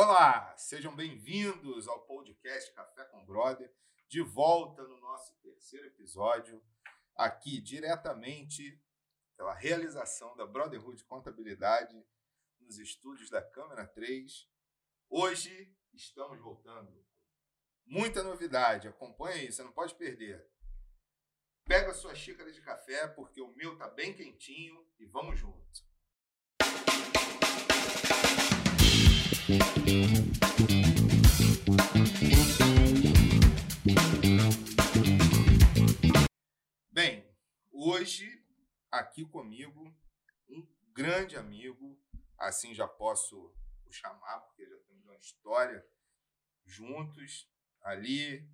Olá, sejam bem-vindos ao podcast Café com Brother, de volta no nosso terceiro episódio, aqui diretamente pela realização da Brotherhood Contabilidade nos estúdios da Câmara 3. Hoje estamos voltando. Muita novidade, acompanha aí, você não pode perder. Pega a sua xícara de café, porque o meu tá bem quentinho e vamos junto. Bem, hoje aqui comigo um grande amigo, assim já posso o chamar, porque já temos uma história juntos ali,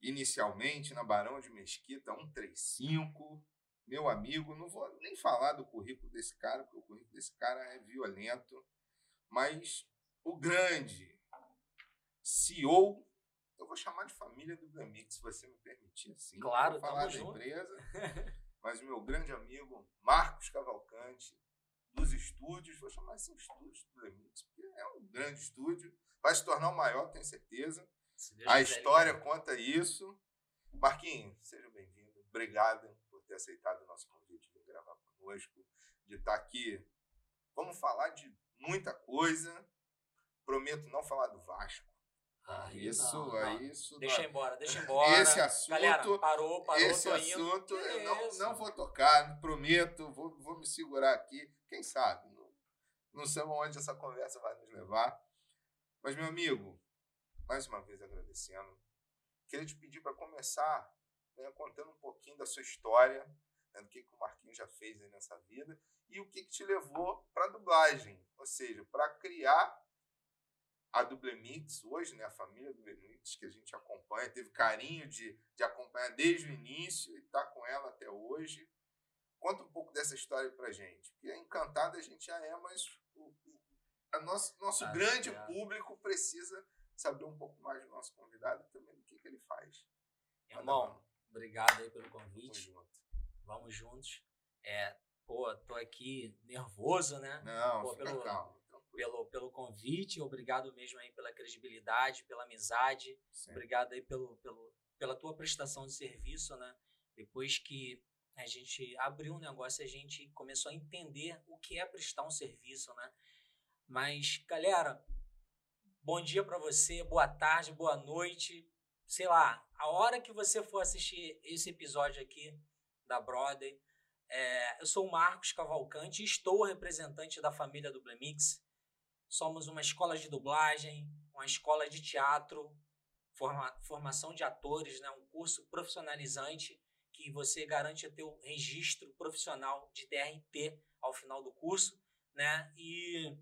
inicialmente na Barão de Mesquita 135. Meu amigo, não vou nem falar do currículo desse cara, porque o currículo desse cara é violento, mas o grande CEO, eu vou chamar de família do Blamix, se você me permitir assim. Claro, vou falar da junto. empresa, mas o meu grande amigo Marcos Cavalcante, dos estúdios, vou chamar assim estúdios do Blamix, porque é um grande estúdio, vai se tornar o maior, tenho certeza. A quiser, história ele- conta isso. Marquinhos, seja bem-vindo. Obrigado por ter aceitado o nosso convite de gravar conosco, de estar aqui. Vamos falar de muita coisa. Prometo não falar do Vasco. Aí isso, não, é não. isso. Deixa não. embora, deixa embora. Esse assunto, Galera, parou, parou, esse assunto eu não, isso? não vou tocar, prometo, vou, vou me segurar aqui. Quem sabe? Não, não sei onde essa conversa vai nos levar. Mas, meu amigo, mais uma vez agradecendo. Queria te pedir para começar né, contando um pouquinho da sua história, né, do que, que o Marquinhos já fez aí nessa vida e o que, que te levou para a dublagem, ou seja, para criar a Dublemix hoje, né, a família Dublemix que a gente acompanha, teve carinho de, de acompanhar desde o início e está com ela até hoje. Conta um pouco dessa história para gente, porque encantada a gente já é, mas o, o nosso, nosso Tá grande certo. público precisa saber um pouco mais do nosso convidado e também do que, que ele faz. Irmão, obrigado aí pelo convite. junto. Vamos juntos. É, pô, tô aqui nervoso, né? Não, Pô, pelo- calmo. Pelo, pelo convite, obrigado mesmo aí pela credibilidade, pela amizade. Sempre. Obrigado aí pelo, pelo, pela tua prestação de serviço, né? Depois que a gente abriu o negócio, a gente começou a entender o que é prestar um serviço, né? Mas, galera, bom dia pra você, boa tarde, boa noite. Sei lá, a hora que você for assistir esse episódio aqui da Brother, é, eu sou o Marcos Cavalcante, estou representante da família do Blemix. Somos uma escola de dublagem, uma escola de teatro, forma- formação de atores, né? um curso profissionalizante que você garante ter o registro profissional de DRT ao final do curso, né? E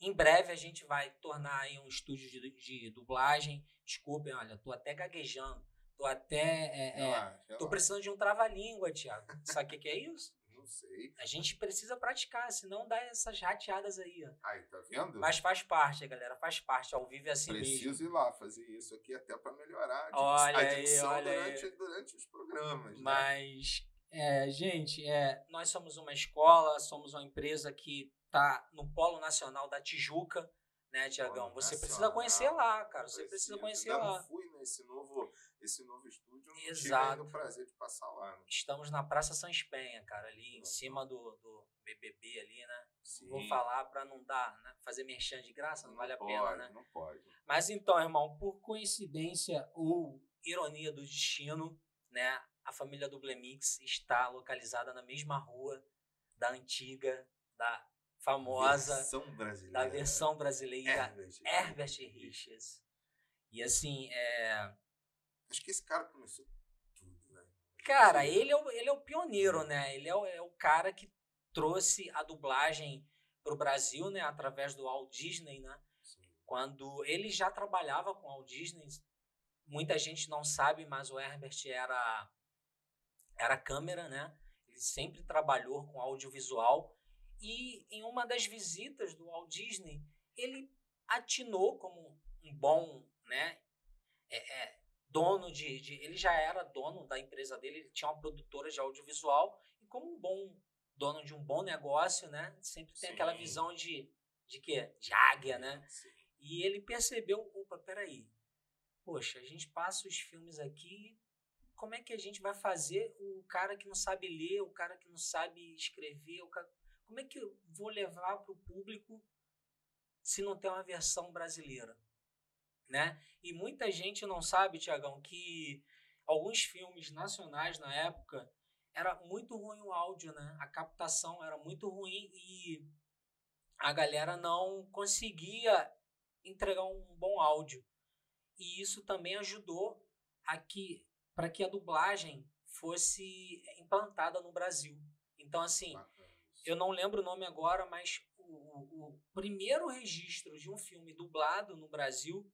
em breve a gente vai tornar aí um estúdio de, de dublagem. Desculpem, olha, tô até gaguejando, tô até é, é, Relaxa, tô precisando de um trava-língua, Thiago. Sabe o que, que é isso? Não sei. A gente precisa praticar, senão dá essas rateadas aí, ó. Aí, tá vendo? Mas faz parte, galera, faz parte. Ao vivo é assim mesmo. Preciso ir lá fazer isso aqui até para melhorar a dicção durante, durante os programas. né? Mas, é, gente, é, nós somos uma escola, somos uma empresa que está no Polo Nacional da Tijuca, né, Tiagão? Você precisa Nacional, conhecer lá, cara. Você precisa conhecer lá. Não fui nesse novo, esse novo estúdio, eu não tive Exato. ainda o prazer de passar lá. Né? Estamos na Praça São Espenha, cara, ali em cima do, do BBB ali, né? Sim. Vou falar para não dar, né? Fazer merchan de graça, não, vale a pode, pena, né? Não pode. Mas então, irmão, por coincidência ou ironia do destino, né, a família do Blemix está localizada na mesma rua da antiga, da famosa, Versão brasileira. da versão brasileira Herbert. Herbert Richards. E assim, é, Acho que esse cara começou tudo, né? cara, Sim. ele é, o, ele é o pioneiro, né? Ele é o, é o cara que trouxe a dublagem pro Brasil, né, através do Walt Disney, né? Sim. quando ele já trabalhava com o Walt Disney, muita gente não sabe, mas o Herbert era era câmera, né? Ele sempre trabalhou com audiovisual e em uma das visitas do Walt Disney, ele atinou como um bom, né? é, é, dono de, de- ele já era dono da empresa dele, ele tinha uma produtora de audiovisual e como um bom dono de um bom negócio, né? Sempre tem aquela Sim. visão de de quê? De águia, né? Sim. E ele percebeu, opa, peraí, poxa, a gente passa os filmes aqui, como é que a gente vai fazer o cara que não sabe ler, o cara que não sabe escrever, o cara, como é que eu vou levar para o público se não tem uma versão brasileira, né? E muita gente não sabe, Tiagão, que alguns filmes nacionais na época era muito ruim o áudio, né? A captação era muito ruim e a galera não conseguia entregar um bom áudio. E isso também ajudou a que para que a dublagem fosse implantada no Brasil. Então assim, eu não lembro o nome agora, mas o, o, primeiro registro de um filme dublado no Brasil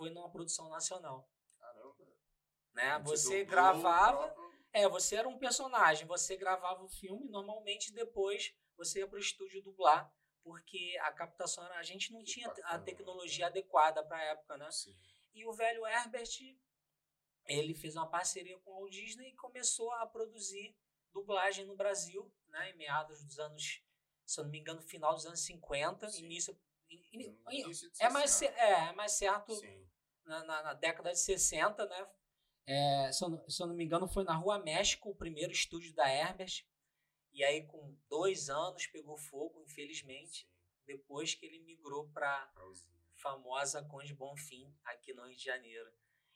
foi numa produção nacional. Caramba. Né? Você gravava. É, você era um personagem, você gravava o filme, normalmente depois você ia para o estúdio dublar, porque a captação era, a gente não que tinha bacana, a tecnologia né? adequada para a época, né? Sim. E o velho Herbert, ele fez uma parceria com a Walt Disney e começou a produzir dublagem no Brasil, né, em meados dos anos se eu não me engano, final dos anos 50, Sim. início. É, mais, é, é mais certo na, na, na, década de 60, né? É, se, eu, se eu não me engano, foi na Rua México, o primeiro estúdio da Herbert. E aí, com dois anos, pegou fogo, infelizmente, Sim. depois que ele migrou para famosa Conde Bonfim, aqui no Rio de Janeiro.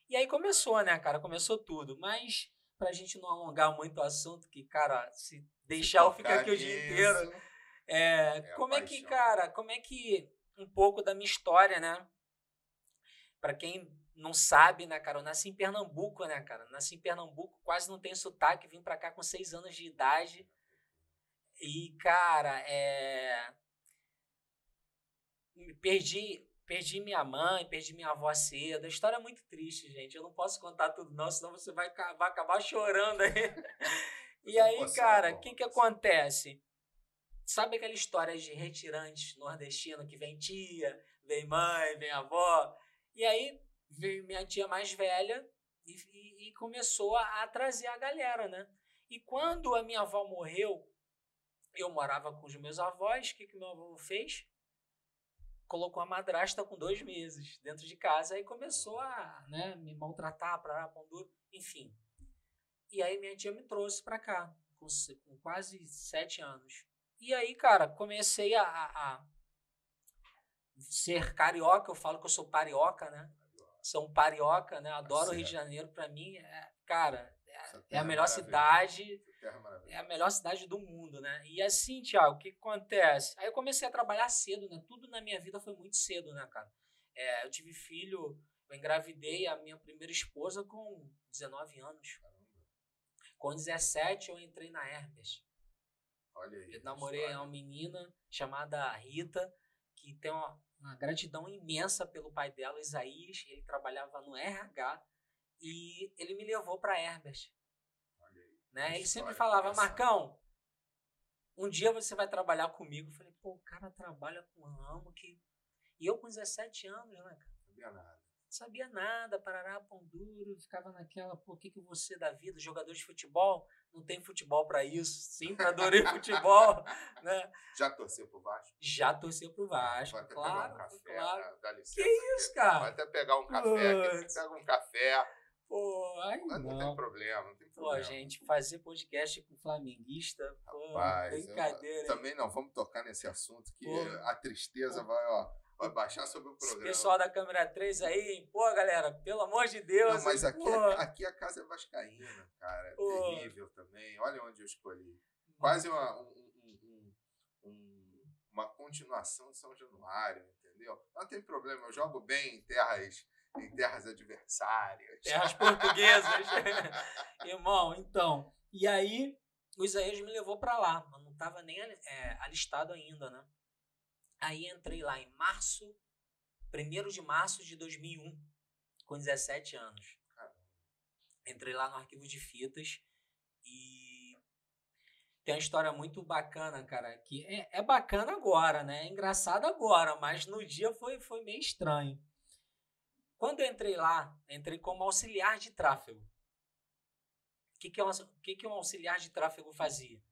E aí começou, né, cara? Começou tudo. Mas, pra gente não alongar muito o assunto, que, cara, se deixar eu ficar aqui o dia inteiro é, é como é que, cara, como é que um pouco da minha história, né? Para quem não sabe, né, cara, eu nasci em Pernambuco, né, cara? Nasci em Pernambuco, quase não tenho sotaque, vim para cá com seis anos de idade. E, cara, é. Perdi, perdi minha mãe, perdi minha avó cedo. A história é muito triste, gente. Eu não posso contar tudo, não, senão você vai, vai acabar chorando aí. e aí, cara, o que que acontece? Sabe aquela história de retirantes nordestino que vem tia, vem mãe, vem avó? E aí veio minha tia mais velha e, e, e começou a, a, trazer a galera, né? E quando a minha avó morreu, eu morava com os meus avós, o que, que meu avô fez? Colocou a madrasta com dois meses dentro de casa e começou a né, me maltratar, para duro, enfim. E aí minha tia me trouxe para cá, com, com quase sete anos. E aí, cara, comecei a, a, ser carioca. Eu falo que eu sou parioca, né? Sou um parioca, né? Adoro o Rio de Janeiro. Para mim, é, cara, é, é a melhor cidade. É a melhor cidade do mundo, né? E assim, Thiago, o que, que acontece? Aí eu comecei a trabalhar cedo, né? Tudo na minha vida foi muito cedo, né, cara? É, eu tive filho, eu engravidei a minha primeira esposa com 19 anos. Com 17 eu entrei na Herpes. Olha aí. Eu namorei uma menina chamada Rita, que tem uma, uma, gratidão imensa pelo pai dela, Isaías. Ele trabalhava no RH e ele me levou para Herbert. Olha aí. Né? Ele sempre falava, Marcão, um dia você vai trabalhar comigo. Eu falei, pô, o cara trabalha com ramo que. E eu com 17 anos, né, cara? Não sabia nada. Sabia nada, parará, pão duro, ficava naquela, pô, o que, que você da vida, jogador de futebol? não tem futebol para isso. Sempre adorei futebol, né? Já torceu pro Vasco? Já torceu pro Vasco, Vai até claro, pegar um café, claro. Né? Dá licença. Que isso, cara? Vai até pegar um café, aqui, pega um café. Pô, ai não. não tem problema, não tem problema. Pô, gente, fazer podcast com flamenguista, pô, Rapaz, brincadeira. Eu, também não, vamos tocar nesse assunto que pô, a tristeza pô. vai, ó Vai baixar sobre o programa. Esse pessoal da câmera 3 aí, pô, galera, pelo amor de Deus. Não, mas aqui, é, aqui a casa é vascaína, cara. É terrível também. Olha onde eu escolhi. Quase uma, um, um, um, uma continuação de São Januário, entendeu? Não tem problema, eu jogo bem em terras, em terras adversárias. Terras portuguesas. Irmão, então. E aí, o Isaías me levou para lá. Eu não estava nem é, alistado ainda, né? Aí entrei lá em março, 1 de março de 2001, com 17 anos. Entrei lá no arquivo de fitas e tem uma história muito bacana, cara, que é, é bacana agora, né? É engraçado agora, mas no dia foi, foi meio estranho. Quando eu entrei lá, entrei como auxiliar de tráfego. O que, que, um, que, que um auxiliar de tráfego fazia?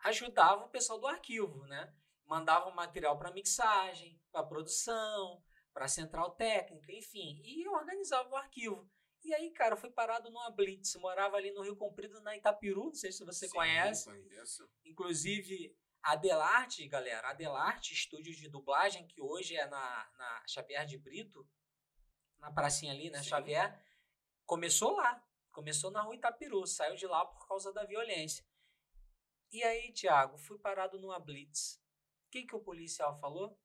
Ajudava o pessoal do arquivo, né? Mandava o material para mixagem, para produção, para central técnica, enfim, e eu organizava o arquivo. E aí, cara, fui parado numa blitz, morava ali no Rio Comprido, na Itapiru, não sei se você Sim, conhece. Conheço. Inclusive, Adelarte, galera, Adelarte, estúdio de dublagem, que hoje é na, na Xavier de Brito, na pracinha ali, né, Sim. Xavier, começou lá. Começou na rua Itapiru, saiu de lá por causa da violência. E aí, Thiago, fui parado numa blitz. O que, que o policial falou?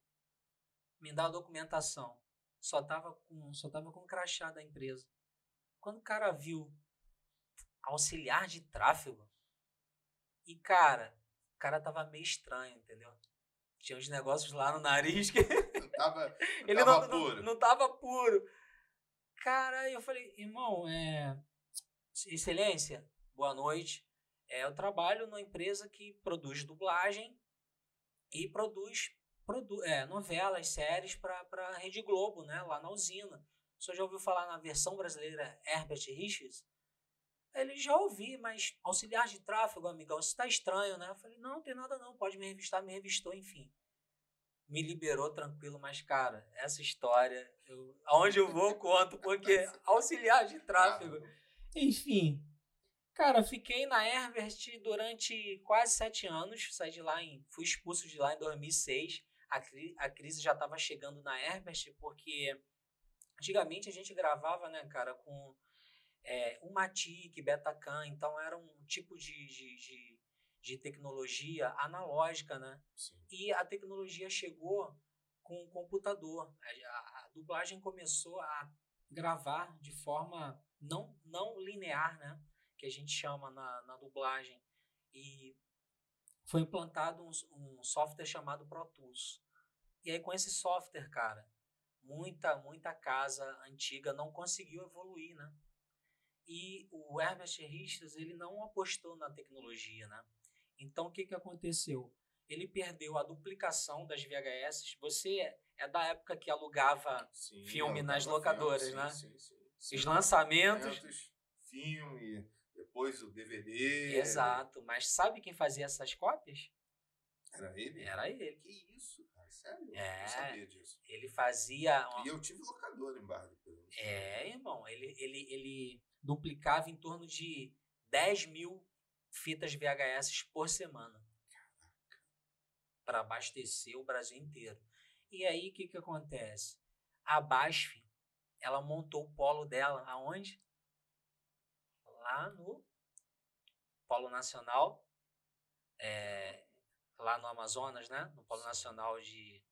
Me dá a documentação. Só tava com, só tava com o crachá da empresa. Quando o cara viu auxiliar de tráfego, e cara, o cara tava meio estranho, entendeu? Tinha uns negócios lá no nariz que Não tava, não ele tava não, puro. não, não tava puro. Cara, eu falei, irmão, é... excelência, boa noite. É, eu trabalho numa empresa que produz dublagem e produz produ é, novelas, séries para a Rede Globo, né, lá na usina. Senhor já ouviu falar na versão brasileira Herbert Richards? Ele já ouvi, mas auxiliar de tráfego, amigão, isso tá estranho, né? Eu falei, não, não tem nada não, pode me revistar, me revistou, enfim. Me liberou tranquilo, mas, cara, essa história, eu, aonde eu vou, conto, porque auxiliar de tráfego. Enfim, cara, fiquei na Herbert durante quase sete anos, saí de lá em, fui expulso de lá em 2006. A, cri, a crise já estava chegando na Herbert, porque antigamente a gente gravava, né, cara, com é, um Matic, Betacam, então era um tipo de, de, de, de tecnologia analógica, né? Sim. E a tecnologia chegou com o computador. A, a, a, dublagem começou a gravar de forma não, não linear, né? Que a gente chama na, na dublagem. E foi implantado um, um software chamado Pro Tools. E aí, com esse software, cara, muita, muita casa antiga não conseguiu evoluir, né? E o Herbert Richards, ele não apostou na tecnologia, né? Então, o que, que aconteceu? Ele perdeu a duplicação das VHS. Você é da época que alugava Sim, filme eu nas locadoras, filme, né? Sim, sim, sim. Os lançamentos. Filme, depois o DVD. Exato. Mas sabe quem fazia essas cópias? Era ele? Era ele. Que isso, cara? Sério? É. Eu não sabia disso. Ele fazia. E eu tive locador em Barra do. É, irmão. Ele, ele, ele duplicava em torno de 10 mil fitas VHS por semana. Para abastecer o Brasil inteiro. E aí, o que, que acontece? A BASF, ela montou o polo dela aonde? Lá no Polo Nacional, é, lá no Amazonas, né? No Polo Nacional de.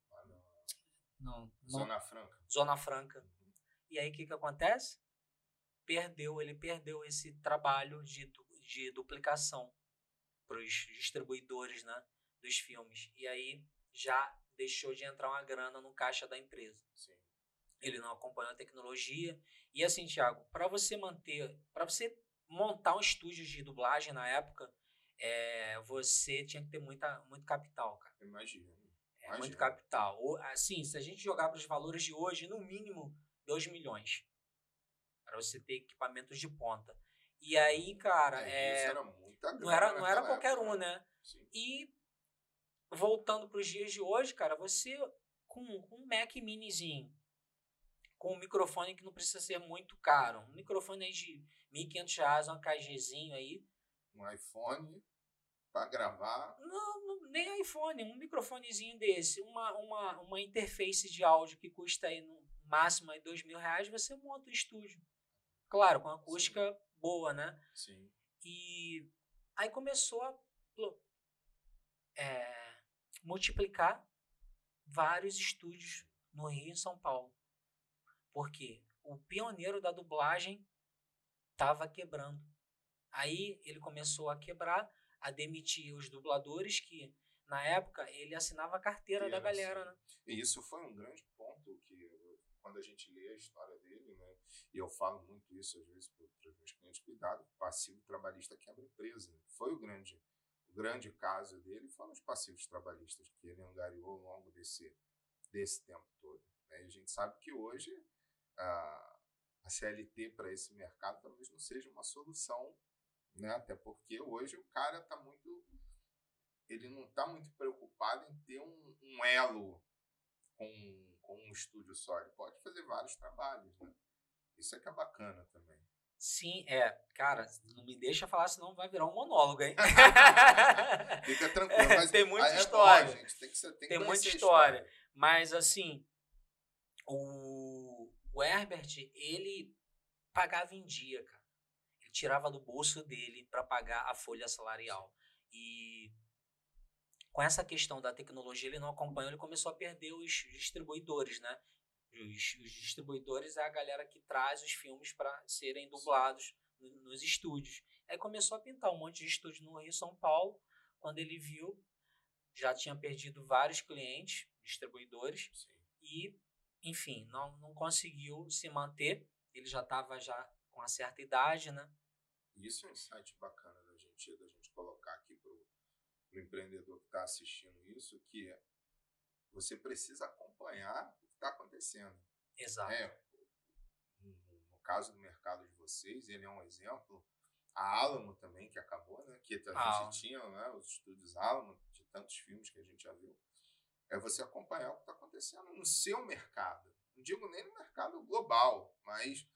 Não, não, Zona Franca. Zona Franca. E aí o que, que acontece? Perdeu, ele perdeu esse trabalho de, de duplicação para os distribuidores né, dos filmes. E aí já deixou de entrar uma grana no caixa da empresa. Sim. Ele não acompanhou a tecnologia. E assim, Thiago, para você manter, para você montar um estúdio de dublagem na época, é, você tinha que ter muita, muito capital, cara. Imagina. É muito capital. Ou, assim, se a gente jogar para os valores de hoje, no mínimo 2 milhões. Para você ter equipamentos de ponta. E aí, cara, É, é, isso era muita não era, não era qualquer época, um, né? Sim. E voltando para os dias de hoje, cara, você com, com um Mac minizinho, com um microfone que não precisa ser muito caro, um microfone aí de R$ 1.500, um KGzinho aí, Um iPhone para gravar. Não, não, nem iPhone, um microfonezinho desse, uma, uma, uma interface de áudio que custa aí no máximo aí dois mil reais, você monta o estúdio. Claro, com acústica boa, né? Sim. E aí começou a é, multiplicar vários estúdios no Rio e São Paulo. Porque o pioneiro da dublagem estava quebrando. Aí ele começou a quebrar, a demitir os dubladores que na época ele assinava a carteira Que da era galera, assim. né? E isso foi um grande ponto que, quando a gente lê a história dele, né? E eu falo muito isso às vezes para os meus clientes, cuidado, passivo trabalhista quebra empresa. Foi o grande, o grande caso dele, foram os passivos trabalhistas que ele angariou ao longo desse, desse tempo todo. né? E a gente sabe que hoje a, a CLT para esse mercado talvez não seja uma solução, né? Até porque hoje o cara está muito ele não está muito preocupado em ter um, um elo com, com um estúdio só. Ele pode fazer vários trabalhos, né? Isso é que é bacana também. Sim, é. Cara, não me deixa falar, senão vai virar um monólogo, hein? Fica tranquilo. Mas tem muita é história. Bom, gente. Tem, que ser, tem, tem que muita história. história. Mas, assim, o, o Herbert, ele pagava em dia, cara. Ele tirava do bolso dele para pagar a folha salarial. E com essa questão da tecnologia, ele não acompanhou, ele começou a perder os distribuidores, né? Os, os distribuidores é a galera que traz os filmes para serem dublados no, nos estúdios. Aí começou a pintar um monte de estúdio no Rio São Paulo. Quando ele viu, já tinha perdido vários clientes, distribuidores, Sim. e, enfim, não, não conseguiu se manter. Ele já estava já com uma certa idade, né? Isso é um insight bacana da gente, da gente colocar aqui para o empreendedor que está assistindo isso, que é você precisa acompanhar o que está acontecendo. Exato. É, no, caso do mercado de vocês, ele é um exemplo. A Alamo também, que acabou, né? Que a Ah. gente tinha né, os estúdios Alamo, de tantos filmes que a gente já viu. É você acompanhar o que está acontecendo no seu mercado. Não digo nem no mercado global, mas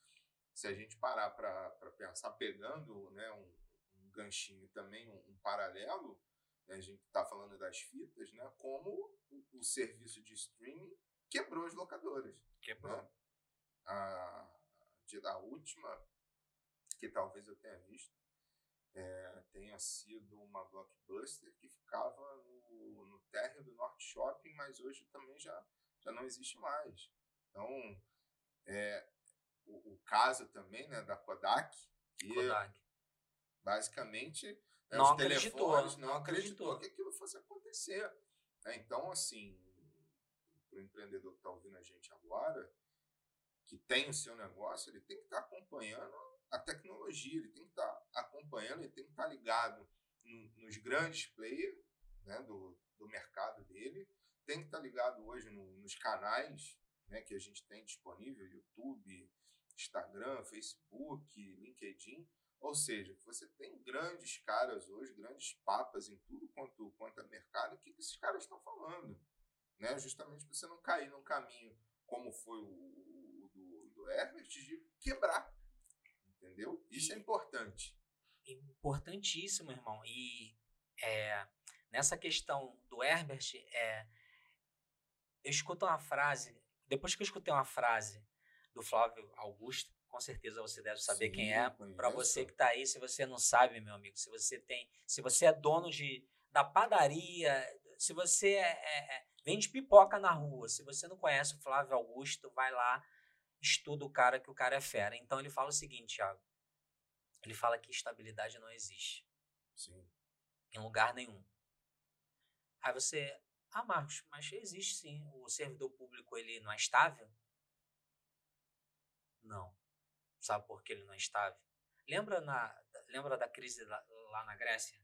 se a gente parar para pensar, pegando né, um, um ganchinho também, um, um paralelo, né, a gente está falando das fitas, né, como o, o serviço de streaming quebrou as locadoras Quebrou. né? A, a última que talvez eu tenha visto é, tenha sido uma blockbuster que ficava no, no térreo do Norte Shopping, mas hoje também já, já não existe mais. Então, é, o, o caso também né, da Kodak, que Kodak. basicamente né, Não os acreditou, telefones não não acreditou acreditou. que aquilo fosse acontecer. né? Então, assim, para o empreendedor que está ouvindo a gente agora, que tem o seu negócio, ele tem que estar acompanhando a tecnologia, ele tem que estar acompanhando, ele tem que estar ligado no- nos grandes players né, do, do mercado dele, tem que estar ligado hoje no- nos canais né, que a gente tem disponível, YouTube, Instagram, Facebook, LinkedIn, ou seja, você tem grandes caras hoje, grandes papas em tudo quanto, quanto é mercado, o que, que esses caras estão falando? Né? Justamente para você não cair num caminho como foi o, o do, do Herbert, de quebrar. Entendeu? Isso é importante. Importantíssimo, irmão. E é, nessa questão do Herbert, é, eu escuto uma frase, depois que eu escutei uma frase do Flávio Augusto, com certeza você deve saber Sim, quem é. Para você que está aí, se você não sabe, meu amigo, se você tem, se você é dono de da padaria, se você é, é, é, vende pipoca na rua, se você não conhece o Flávio Augusto, vai lá, estuda o cara que o cara é fera. Então ele fala o seguinte, Thiago. Ele fala que estabilidade não existe Sim. em lugar nenhum. Aí você, ah, Marcos, mas existe sim. O servidor público ele não é estável? Não. Sabe por que ele não é estável? Lembra, na, lembra da crise lá, lá na Grécia?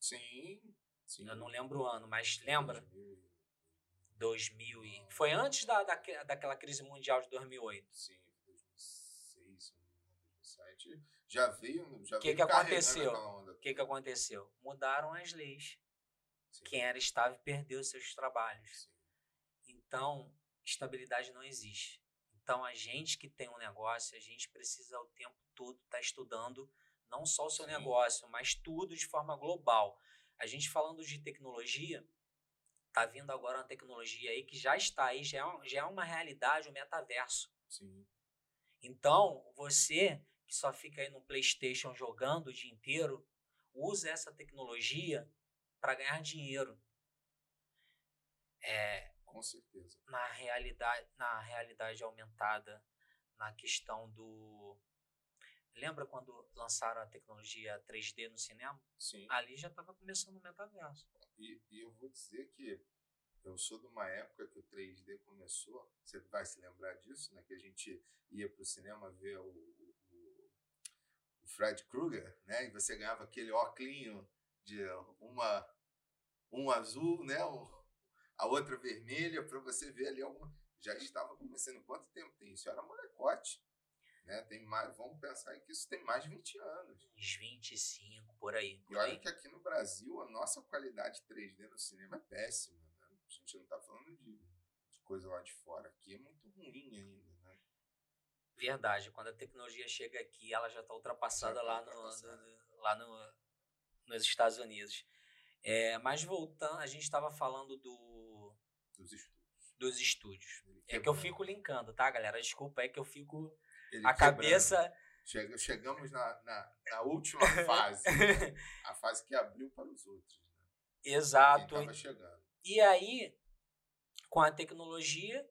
Sim. Sim. Eu não lembro o ano, mas lembra? 2000, 2000 e... Foi antes da, da, daquela crise mundial de 2008. Sim, 2006, se não me engano, 2007. Já veio, já Que veio que carregando aconteceu? O que, que aconteceu? Mudaram as leis. Sim, Quem era estável perdeu seus trabalhos. sim. Então, estabilidade não existe. Então, a gente que tem um negócio, a gente precisa o tempo todo estar estudando não só o seu Sim. negócio, mas tudo de forma global. A gente falando de tecnologia, tá vindo agora uma tecnologia aí que já está aí, já é, uma- já é uma realidade, o metaverso. Sim. Então, você que só fica aí no PlayStation jogando o dia inteiro, usa essa tecnologia para ganhar dinheiro. É, Com certeza. na realidade, na realidade aumentada, na questão do. Lembra quando lançaram a tecnologia 3D no cinema? Sim. Ali já estava começando o metaverso. E, e eu vou dizer que eu sou de uma época que o 3D começou. Você vai se lembrar disso, né? Que a gente ia para o cinema ver o, o, o Fred Krueger, né? E você ganhava aquele óculos de uma um azul, né? o- a outra vermelha para você ver ali alguma. Já estava começando. Quanto tempo tem isso? Eu era molecote. Né? Tem mais, vamos pensar que isso tem mais de 20 anos. Uns 25, por aí. Por e olha aí. que aqui no Brasil a nossa qualidade 3D no cinema é péssima. Né? A gente não está falando de, de, coisa lá de fora. Aqui é muito ruim ainda. Né? Verdade. Quando a tecnologia chega aqui, ela já está ultrapassada, já tá lá, ultrapassada. No, no, lá no, nos Estados Unidos. É, mas voltando, a gente estava falando do, dos estúdios. Dos estúdios. É que eu fico linkando, tá, galera? Desculpa, é que eu fico. Ele a cabeça. Chega, chegamos na, na, na, última fase. a fase que abriu para os outros. Né? Exato. Quem chegando. E aí, com a tecnologia,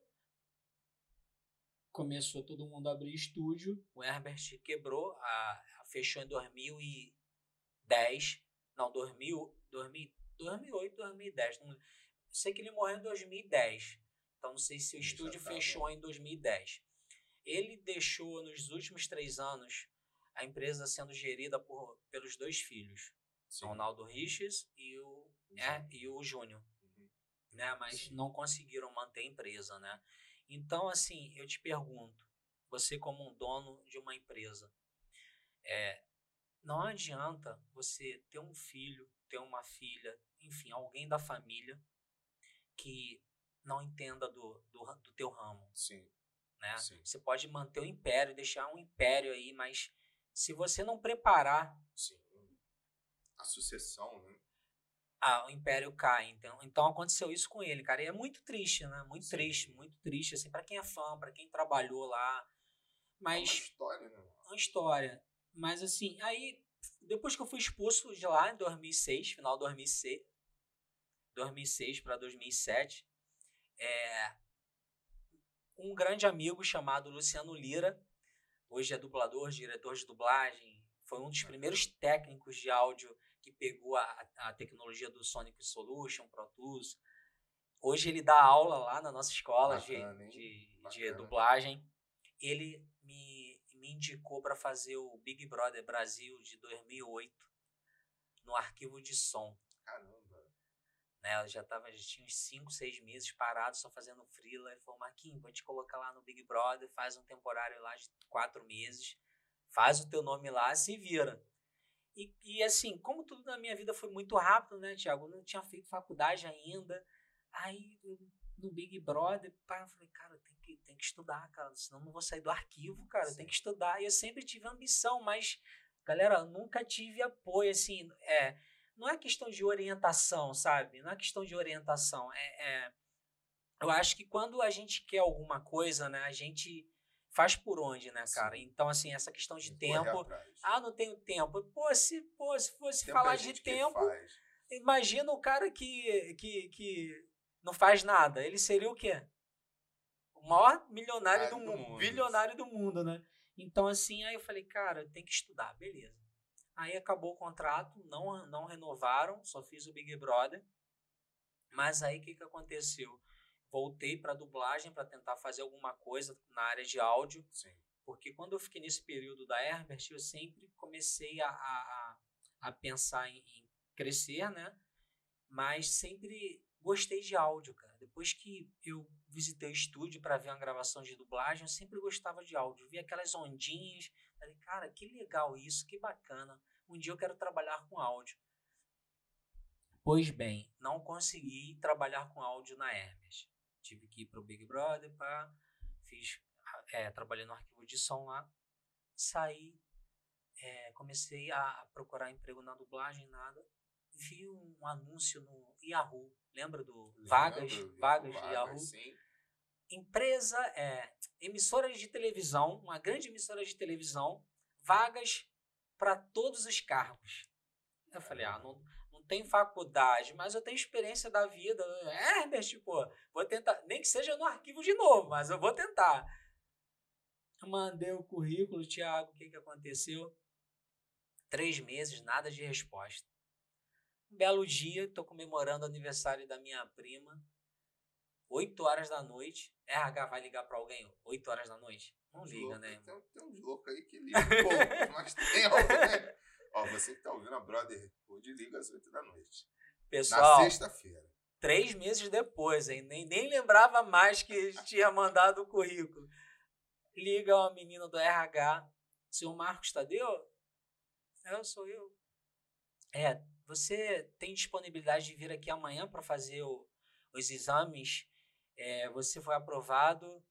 começou todo mundo a abrir estúdio. O Herbert quebrou, a, a fechou em 2010. Não, 2000, 2000, 2008, 2010. Não, sei que ele morreu em 2010. Então não sei se o estúdio fechou em 2010. Ele deixou nos últimos três anos a empresa sendo gerida por, pelos dois filhos, Sim. Ronaldo Riches e o, é, e o Júnior. Uhum. Né? Mas Sim. não conseguiram manter a empresa. Né? Então, assim, eu te pergunto, você como um dono de uma empresa, é, não adianta você ter um filho, ter uma filha, enfim, alguém da família que não entenda do, do, do teu ramo. Sim. Né? Sim. Você pode manter o império, deixar um império aí, mas se você não preparar. Sim. A sucessão, né? Ah, o império cai. Então, então aconteceu isso com ele, cara. E é muito triste, né? Muito Sim. triste, muito triste, assim, para quem é fã, para quem trabalhou lá. Mas. É uma história, né? Uma história. Mas assim, aí, depois que eu fui expulso de lá em 2006, final de 2006, 2006 para 2007, é, um grande amigo chamado Luciano Lira, hoje é dublador, diretor de dublagem, foi um dos primeiros técnicos de áudio que pegou a, a tecnologia do Sonic Solution, Pro Tools. Hoje ele dá aula lá na nossa escola Bacana, de, de, de, dublagem. Ele me, me indicou para fazer o Big Brother Brasil de 2008 no arquivo de som. Caramba. Né? Eu já tava, já tinha uns 5, 6 meses parado só fazendo freela. Ele falou, Marquinhos, vou te colocar lá no Big Brother, faz um temporário lá de 4 meses, faz o teu nome lá, se vira. E, e assim, como tudo na minha vida foi muito rápido, né, Tiago? Eu não tinha feito faculdade ainda. Aí, no Big Brother, pá, eu falei, cara, tem que, tem que estudar, cara, senão não vou sair do arquivo, cara, Sim. tem que estudar. E eu sempre tive ambição, mas, galera, nunca tive apoio, assim, é, não é questão de orientação, sabe? Não é questão de orientação. É, é, eu acho que quando a gente quer alguma coisa, né, a gente faz por onde, né, cara? Sim. Então, assim, essa questão de tempo. Ah, não tenho tempo. Pô, se, pô, se fosse tempo falar de tempo, imagina o cara que, que, que não faz nada. Ele seria o quê? O maior milionário do, do mundo, mundo, bilionário do mundo, né? Então, assim, aí eu falei, cara, tem que estudar, beleza. Aí acabou o contrato, não, não renovaram, só fiz o Big Brother. Mas aí o que, que aconteceu? Voltei para dublagem para tentar fazer alguma coisa na área de áudio. Sim. Porque quando eu fiquei nesse período da Herbert, eu sempre comecei a, a, a pensar em, em crescer, né? Mas sempre gostei de áudio, cara. Depois que eu visitei o estúdio para ver uma gravação de dublagem, eu sempre gostava de áudio. Vi aquelas ondinhas, falei, cara, que legal isso, que bacana. Um dia eu quero trabalhar com áudio. Pois bem, não consegui trabalhar com áudio na Hermes. Tive que ir para o Big Brother, pá, fiz, é, trabalhei no arquivo de som lá, saí, é, comecei a procurar emprego na dublagem, nada. Vi um anúncio no Yahoo, lembra do Lembro, Vagas, Vagas, Vagas Yahoo? Sim. Empresa, é, emissora de televisão, uma grande emissora de televisão, vagas para todos os cargos. Eu falei, ah, não, não tem faculdade, mas eu tenho experiência da vida. É, Herbert, tipo, vou tentar, nem que seja no arquivo de novo, mas eu vou tentar. Mandei o currículo, Tiago, o que, que aconteceu? Três meses, nada de resposta. Um belo dia, estou comemorando o aniversário da minha prima. 8 horas da noite. RH vai ligar para alguém 8 horas da noite? Não liga, louco, né? Tem, tem uns loucos aí que ligam mas tem alguém. Ó, você que tá ouvindo a Brother Hood, liga às 8 da noite. Pessoal. Na sexta-feira. Três meses depois, hein? Nem, nem lembrava mais que tinha mandado o currículo. liga uma menina do RH, seu Marcos Tadeu? É, sou eu. É, você tem disponibilidade de vir aqui amanhã para fazer o, os exames? É, você foi aprovado,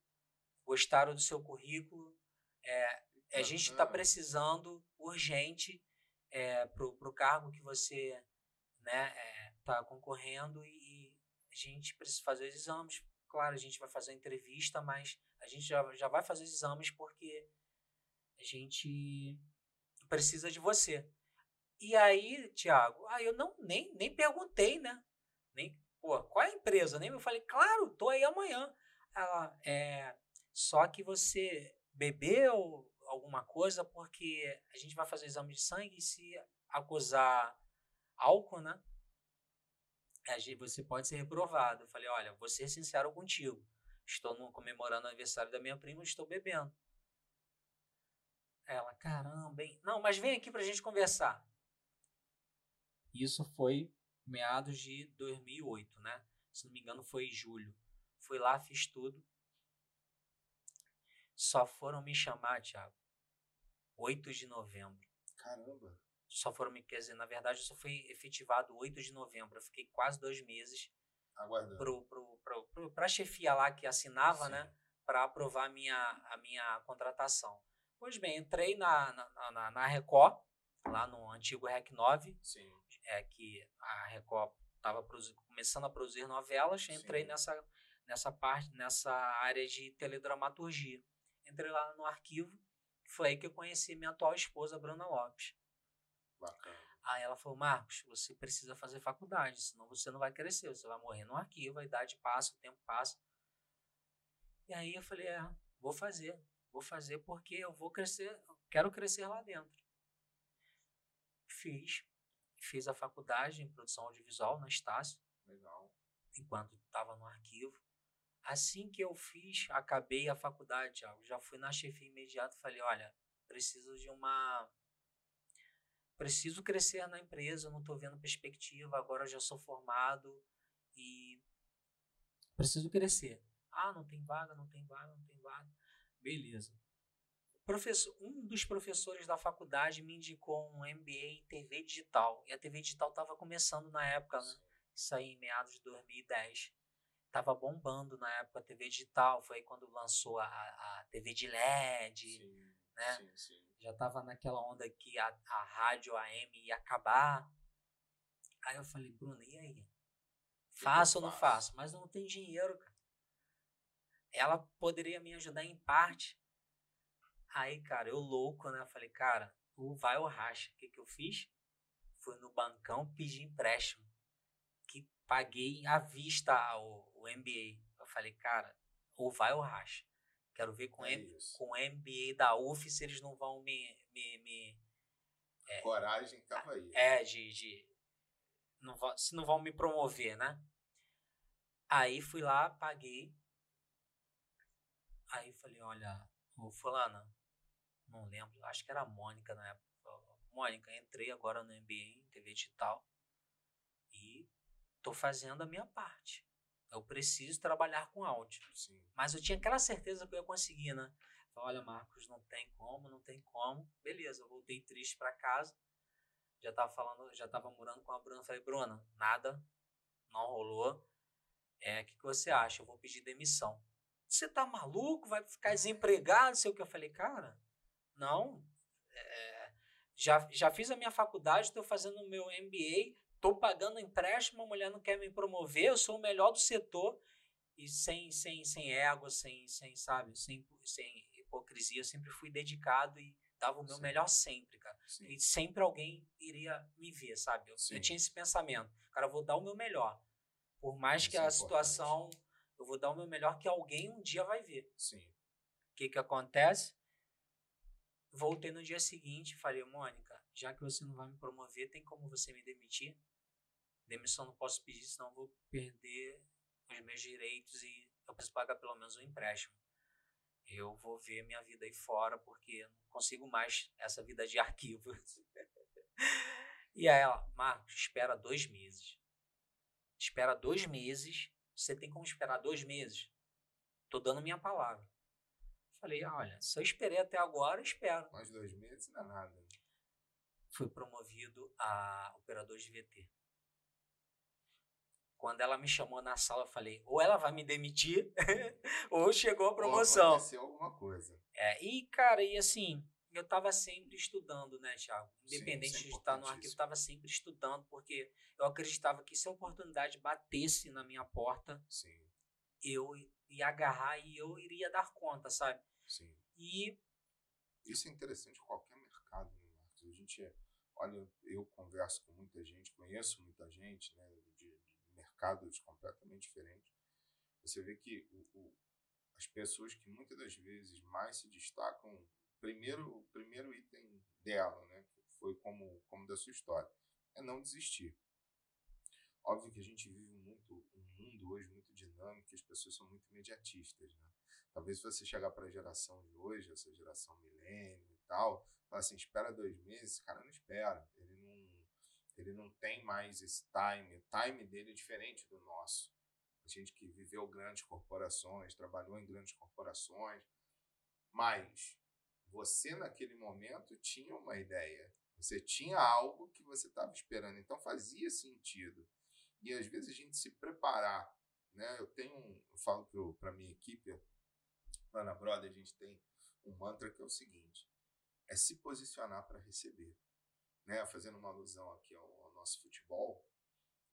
gostaram do seu currículo. É, a gente está precisando urgente é, para o cargo que você está né, é, tá concorrendo e, e a gente precisa fazer os exames. Claro, a gente vai fazer a entrevista, mas a gente já, já vai fazer os exames porque a gente precisa de você. E aí, Tiago, aí eu não nem, nem perguntei, né? Nem, pô, qual é a empresa? Nem eu falei, claro, tô aí amanhã. Ela, é, só que você bebeu alguma coisa porque a gente vai fazer o exame de sangue e se acusar álcool, né? Você pode ser reprovado. Eu falei, olha, vou ser sincero contigo. Estou no, comemorando o aniversário da minha prima, estou bebendo. Ela, caramba, hein? Não, mas vem aqui pra gente conversar. Isso foi meados de 2008, né? Se não me engano, foi em julho. Fui lá, fiz tudo. Só foram me chamar, Thiago, 8 de novembro. Caramba. Só foram me, quer dizer, na verdade, eu só fui efetivado 8 de novembro. Eu fiquei quase dois meses aguardando. Pro, pro, pro, pro, pra chefia lá que assinava, Sim. né? Para aprovar a minha, a minha contratação. Pois bem, entrei na, na, na, na Record, lá no antigo REC 9, Sim. É, que a Record estava começando a produzir novelas, entrei nessa, nessa parte, nessa área de teledramaturgia. Entrei lá no arquivo, foi aí que eu conheci minha atual esposa, Bruna Lopes. Bacana. Aí ela falou, Marcos, você precisa fazer faculdade, senão você não vai crescer, você vai morrer no arquivo, a idade passa, o tempo passa. E aí eu falei, é, vou fazer. Vou fazer porque eu vou crescer, quero crescer lá dentro. Fiz. Fiz a faculdade em produção audiovisual na Estácio. Legal. Enquanto estava no arquivo. Assim que eu fiz, acabei a faculdade, Thiago, já fui na chefia imediato falei, olha, preciso de uma preciso crescer na empresa, não estou vendo perspectiva, agora já sou formado e preciso crescer. Ah, não tem vaga, não tem vaga, não tem vaga. Beleza. Professor, um dos professores da faculdade me indicou um MBA em TV digital. E a TV digital estava começando na época, né? Isso aí em meados de 2010. Tava bombando na época a TV digital. Foi quando lançou a, a TV de LED, sim, né? Sim, sim. Já tava naquela onda que a, a rádio AM ia acabar. Aí eu falei, Bruno, e aí? Faço ou não faço? Mas não tenho dinheiro, cara ela poderia me ajudar em parte. Aí, cara, eu louco, né? falei, cara, ou vai ou racha. O que, que eu fiz? Fui no bancão, pedi empréstimo. Que paguei à vista o, o MBA. Eu falei, cara, ou vai ou racha. Quero ver com, é M, com o MBA da UF se eles não vão me. me, me é, Coragem tava aí. É, de. de não, se não vão me promover, né? Aí fui lá, paguei. Aí falei, olha, ô fulana, não lembro, acho que era a Mônica na época. Mônica, entrei agora no MBA em TV digital e tô fazendo a minha parte. Eu preciso trabalhar com áudio. Sim. Mas eu tinha aquela certeza que eu ia conseguir, né? Falei, olha, Marcos, não tem como, não tem como. Beleza, eu voltei triste para casa. Já tava falando, já tava morando com a Bruna. Falei, Bruna, nada, não rolou. É, o que, que você acha? Eu vou pedir demissão. Você tá maluco? Vai ficar desempregado? Sei o que. Eu falei, cara, não. É, já, já fiz a minha faculdade, estou fazendo o meu MBA, estou pagando empréstimo, a mulher não quer me promover, eu sou o melhor do setor. E sem, sem, sem ego, sem, sem, sabe, sem, sem hipocrisia, eu sempre fui dedicado e dava o meu Sim. melhor sempre, cara. Sim. E sempre alguém iria me ver, sabe? Eu, eu, tinha esse pensamento, cara, eu vou dar o meu melhor. Por mais Isso que a é situação eu vou dar o meu melhor que alguém um dia vai ver. Sim. O que que acontece? Voltei no dia seguinte e falei, Mônica, já que você não vai me promover, tem como você me demitir? Demissão não posso pedir, senão vou perder os meus direitos e eu preciso pagar pelo menos um empréstimo. Eu vou ver minha vida aí fora porque eu não consigo mais essa vida de arquivo. e aí ela, Marcos, espera dois meses. Espera dois meses você tem como esperar dois meses? Tô dando minha palavra. Falei, olha, se eu esperei até agora, espero. Mais dois meses não é nada. Fui promovido a operador de VT. Quando ela me chamou na sala, eu falei, ou ela vai me demitir, ou chegou a promoção. Ou aconteceu alguma coisa. É, e, cara, e assim, eu estava sempre estudando, né, Thiago? Sim, Independente isso é de estar no arquivo, eu estava sempre estudando, porque eu acreditava que se a oportunidade batesse na minha porta, Sim, eu ia agarrar e eu iria dar conta, sabe? sim. E Isso é interessante em qualquer mercado, né, Marcos? A gente, olha, eu converso com muita gente, conheço muita gente, né, de, de mercados completamente diferentes. Você vê que o, o- as pessoas que muitas das vezes mais se destacam, primeiro, o primeiro item dela, né, foi como, como da sua história, é não desistir. Óbvio que a gente vive muito um mundo hoje e as pessoas são muito imediatistas, né? Talvez se você chegar para a geração de hoje, essa geração milênio e tal, falar assim, espera dois meses, esse cara não espera. Ele não, ele não tem mais esse time. O time dele é diferente do nosso. A gente que viveu grandes corporações, trabalhou em grandes corporações, mas você naquele momento tinha uma ideia. Você tinha algo que você estava esperando, então fazia sentido. E às vezes a gente se preparar, né? Eu tenho, um, eu falo para minha equipe, lá na Brother, a gente tem um mantra que é o seguinte: é se posicionar para receber. Né? Fazendo uma alusão aqui ao, ao nosso futebol,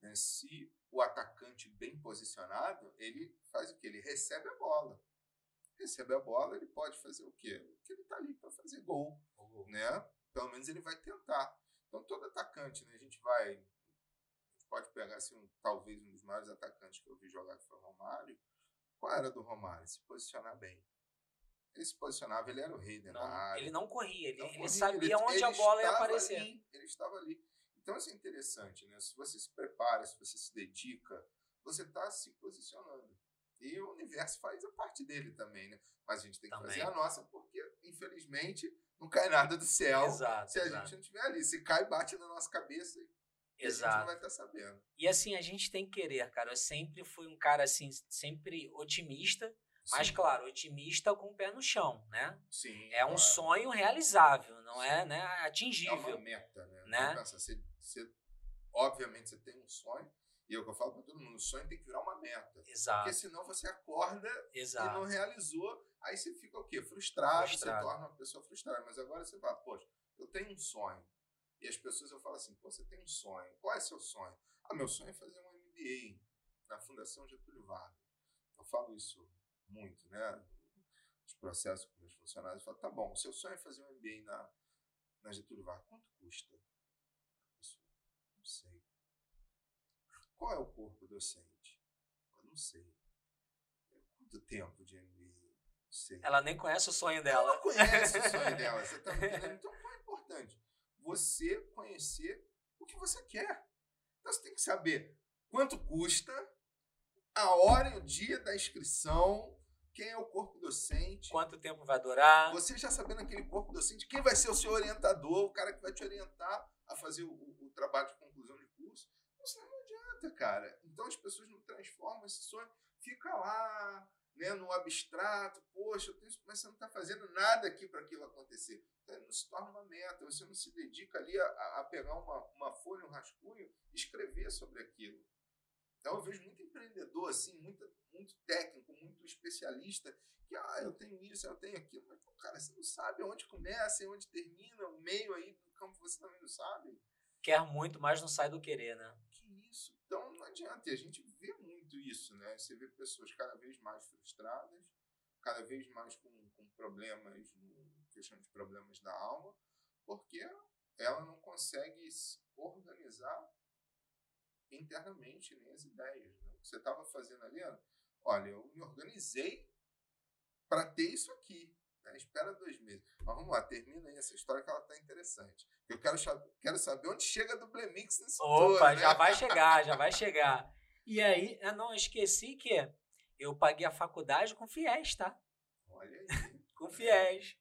né? se o atacante bem posicionado, ele faz o que? Ele recebe a bola. Recebe a bola, ele pode fazer o quê? O que ele está ali para fazer gol, né? Pelo menos ele vai tentar. Então todo atacante, né? A gente vai, pode pegar assim, um, talvez um dos maiores atacantes que eu vi jogar que foi o Romário. Qual era do Romário? Se posicionar bem. Ele se posicionava, ele era o rei dentro da área. ele não corria, ele, Não ele corria, sabia onde ele a bola ia aparecer. ali, ele estava ali. Então isso é interessante, né? Se você se prepara, se você se dedica, você está se posicionando. E o universo faz a parte dele também, né? Mas a gente tem que Também. fazer a nossa, porque, infelizmente, não cai nada do céu Exato, se a exato. gente não estiver ali. Se cai, bate na nossa cabeça e a gente não exato. vai estar sabendo. E assim, a gente tem que querer, cara. Eu sempre fui um cara assim, sempre otimista, mas Sim, claro, otimista com o pé no chão, né? Sim, É um claro. sonho realizável, não é, Sim. né, É uma atingível. meta, né? Né? Pensa, você, você- obviamente você tem um sonho, e é o que eu falo para todo mundo, o sonho tem que virar uma meta. Exato, Porque senão você acorda e não exato. realizou, aí você fica o quê? Frustrado, Frustrado. você torna uma pessoa frustrada. Mas agora você fala, poxa, eu tenho um sonho. E as pessoas eu falo assim, pô, você tem um sonho. Qual é seu sonho? Ah, meu sonho é fazer um MBA na Fundação Getúlio Vargas. Eu falo isso muito, né? Os processos com meus funcionários. Eu falo, tá bom, o seu sonho é fazer um MBA na, na Getúlio Vargas. Quanto custa? Isso, não sei. Qual é o corpo docente? Eu não sei. Quanto tempo de MBA? Não sei. Ela nem conhece o sonho Ela dela. não conhece o sonho dela, você tá me entendendo? Então, qual é importante? Você conhecer o que você quer. Então, você tem que saber quanto custa, a hora e o dia da inscrição, quem é o corpo docente. Quanto tempo vai durar? Você já sabendo aquele corpo docente, quem vai ser o seu orientador, o cara que vai te orientar a fazer o, o- trabalho de conclusão de curso. Isso não adianta, cara. Então as pessoas não transformam esse sonho, fica lá, né, no abstrato, poxa, eu tenho, mas você não está fazendo nada aqui para aquilo acontecer. Então ele não se torna uma meta, você não se dedica ali a, a- a pegar uma, uma folha, um rascunho e escrever sobre aquilo. Então eu vejo muito empreendedor, assim, muito, muito técnico, muito especialista, que, ah, eu tenho isso, eu tenho aquilo. Mas, pô, cara, você não sabe onde começa e onde termina, o meio aí do campo você também não sabe. Quer muito, mas não sai do querer, né? Que isso? Então não adianta. E a gente vê muito isso, né? Você vê pessoas cada vez mais frustradas, cada vez mais com, com problemas, questão de problemas da alma, porque ela não consegue se organizar internamente nem as ideias. Né? O que você estava fazendo ali, olha, eu me organizei para ter isso aqui. Né? Espera dois meses. Mas vamos lá, termina aí essa história que ela está interessante. Eu quero, quero saber onde chega a Dublemix nesse todo, Opa, né? já vai chegar, já vai chegar. E aí, eu não esqueci que eu paguei a faculdade com fiéis, tá? Olha aí. Com fiéis.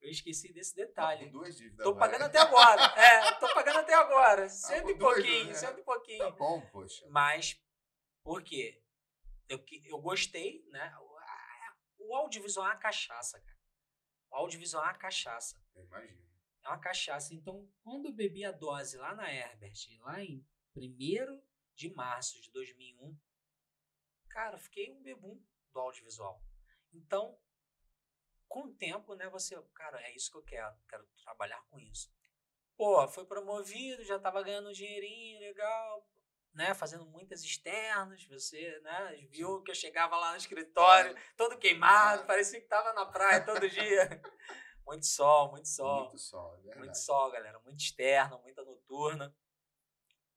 Eu esqueci desse Tá detalhe. com duas dívidas Tô pagando até agora. É, tô pagando até agora. Cento e com dois, pouquinho, cento e Tá pouquinho. bom, poxa. Mas, por quê? Eu, eu gostei, né? O- audiovisual é uma cachaça, cara. O audiovisual é uma cachaça. Eu imagino. É uma cachaça. Então, quando eu bebi a dose lá na Herbert, lá em 1 de março de 2001, cara, fiquei um bebum do audiovisual. Então, com o tempo, né, você, cara, é isso que eu quero, quero trabalhar com isso. Pô, foi promovido, já tava ganhando um dinheirinho legal, né, fazendo muitas externas, você, né, viu que eu chegava lá no escritório, todo queimado, parecia que tava na praia todo dia. muito sol, muito sol. Muito sol, é. Muito sol, galera, muito externo, muita noturna.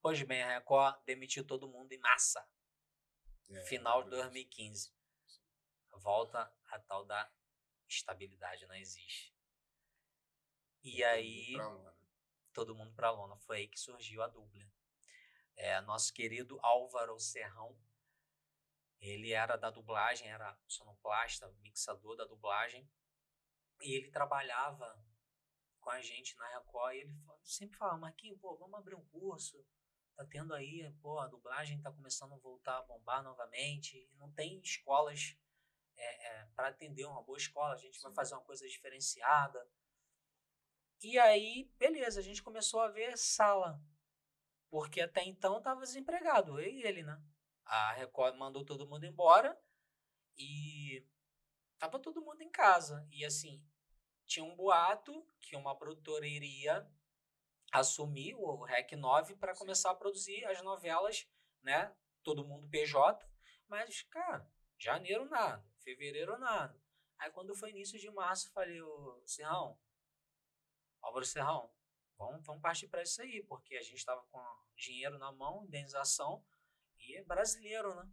Pois bem, a Record demitiu todo mundo em massa. É, final de maravilhoso. 2015. Volta a tal da estabilidade, não existe. E aí, Pra lona. todo mundo pra lona. Foi aí que surgiu a dupla. É, nosso querido Álvaro Serrão, ele era da dublagem, era sonoplasta, mixador da dublagem, e ele trabalhava com a gente na Record, e ele sempre falava, Marquinhos, pô, vamos abrir um curso, tá tendo aí, pô, a dublagem tá começando a voltar a bombar novamente, e não tem escolas é, para atender uma boa escola, a gente vai Sim. fazer uma coisa diferenciada. E aí, beleza, a gente começou a ver sala, porque até então tava desempregado, eu e ele, né? A Record mandou todo mundo embora e tava todo mundo em casa. E assim, tinha um boato que uma produtora iria assumir o REC 9 para começar a produzir as novelas, né? Todo mundo PJ, mas cara, janeiro nada, fevereiro nada. Aí quando foi início de março, falei, ô Serrão, Álvaro Serrão, vamos, vamos partir para isso aí, porque a gente estava com dinheiro na mão, indenização, e é brasileiro, né?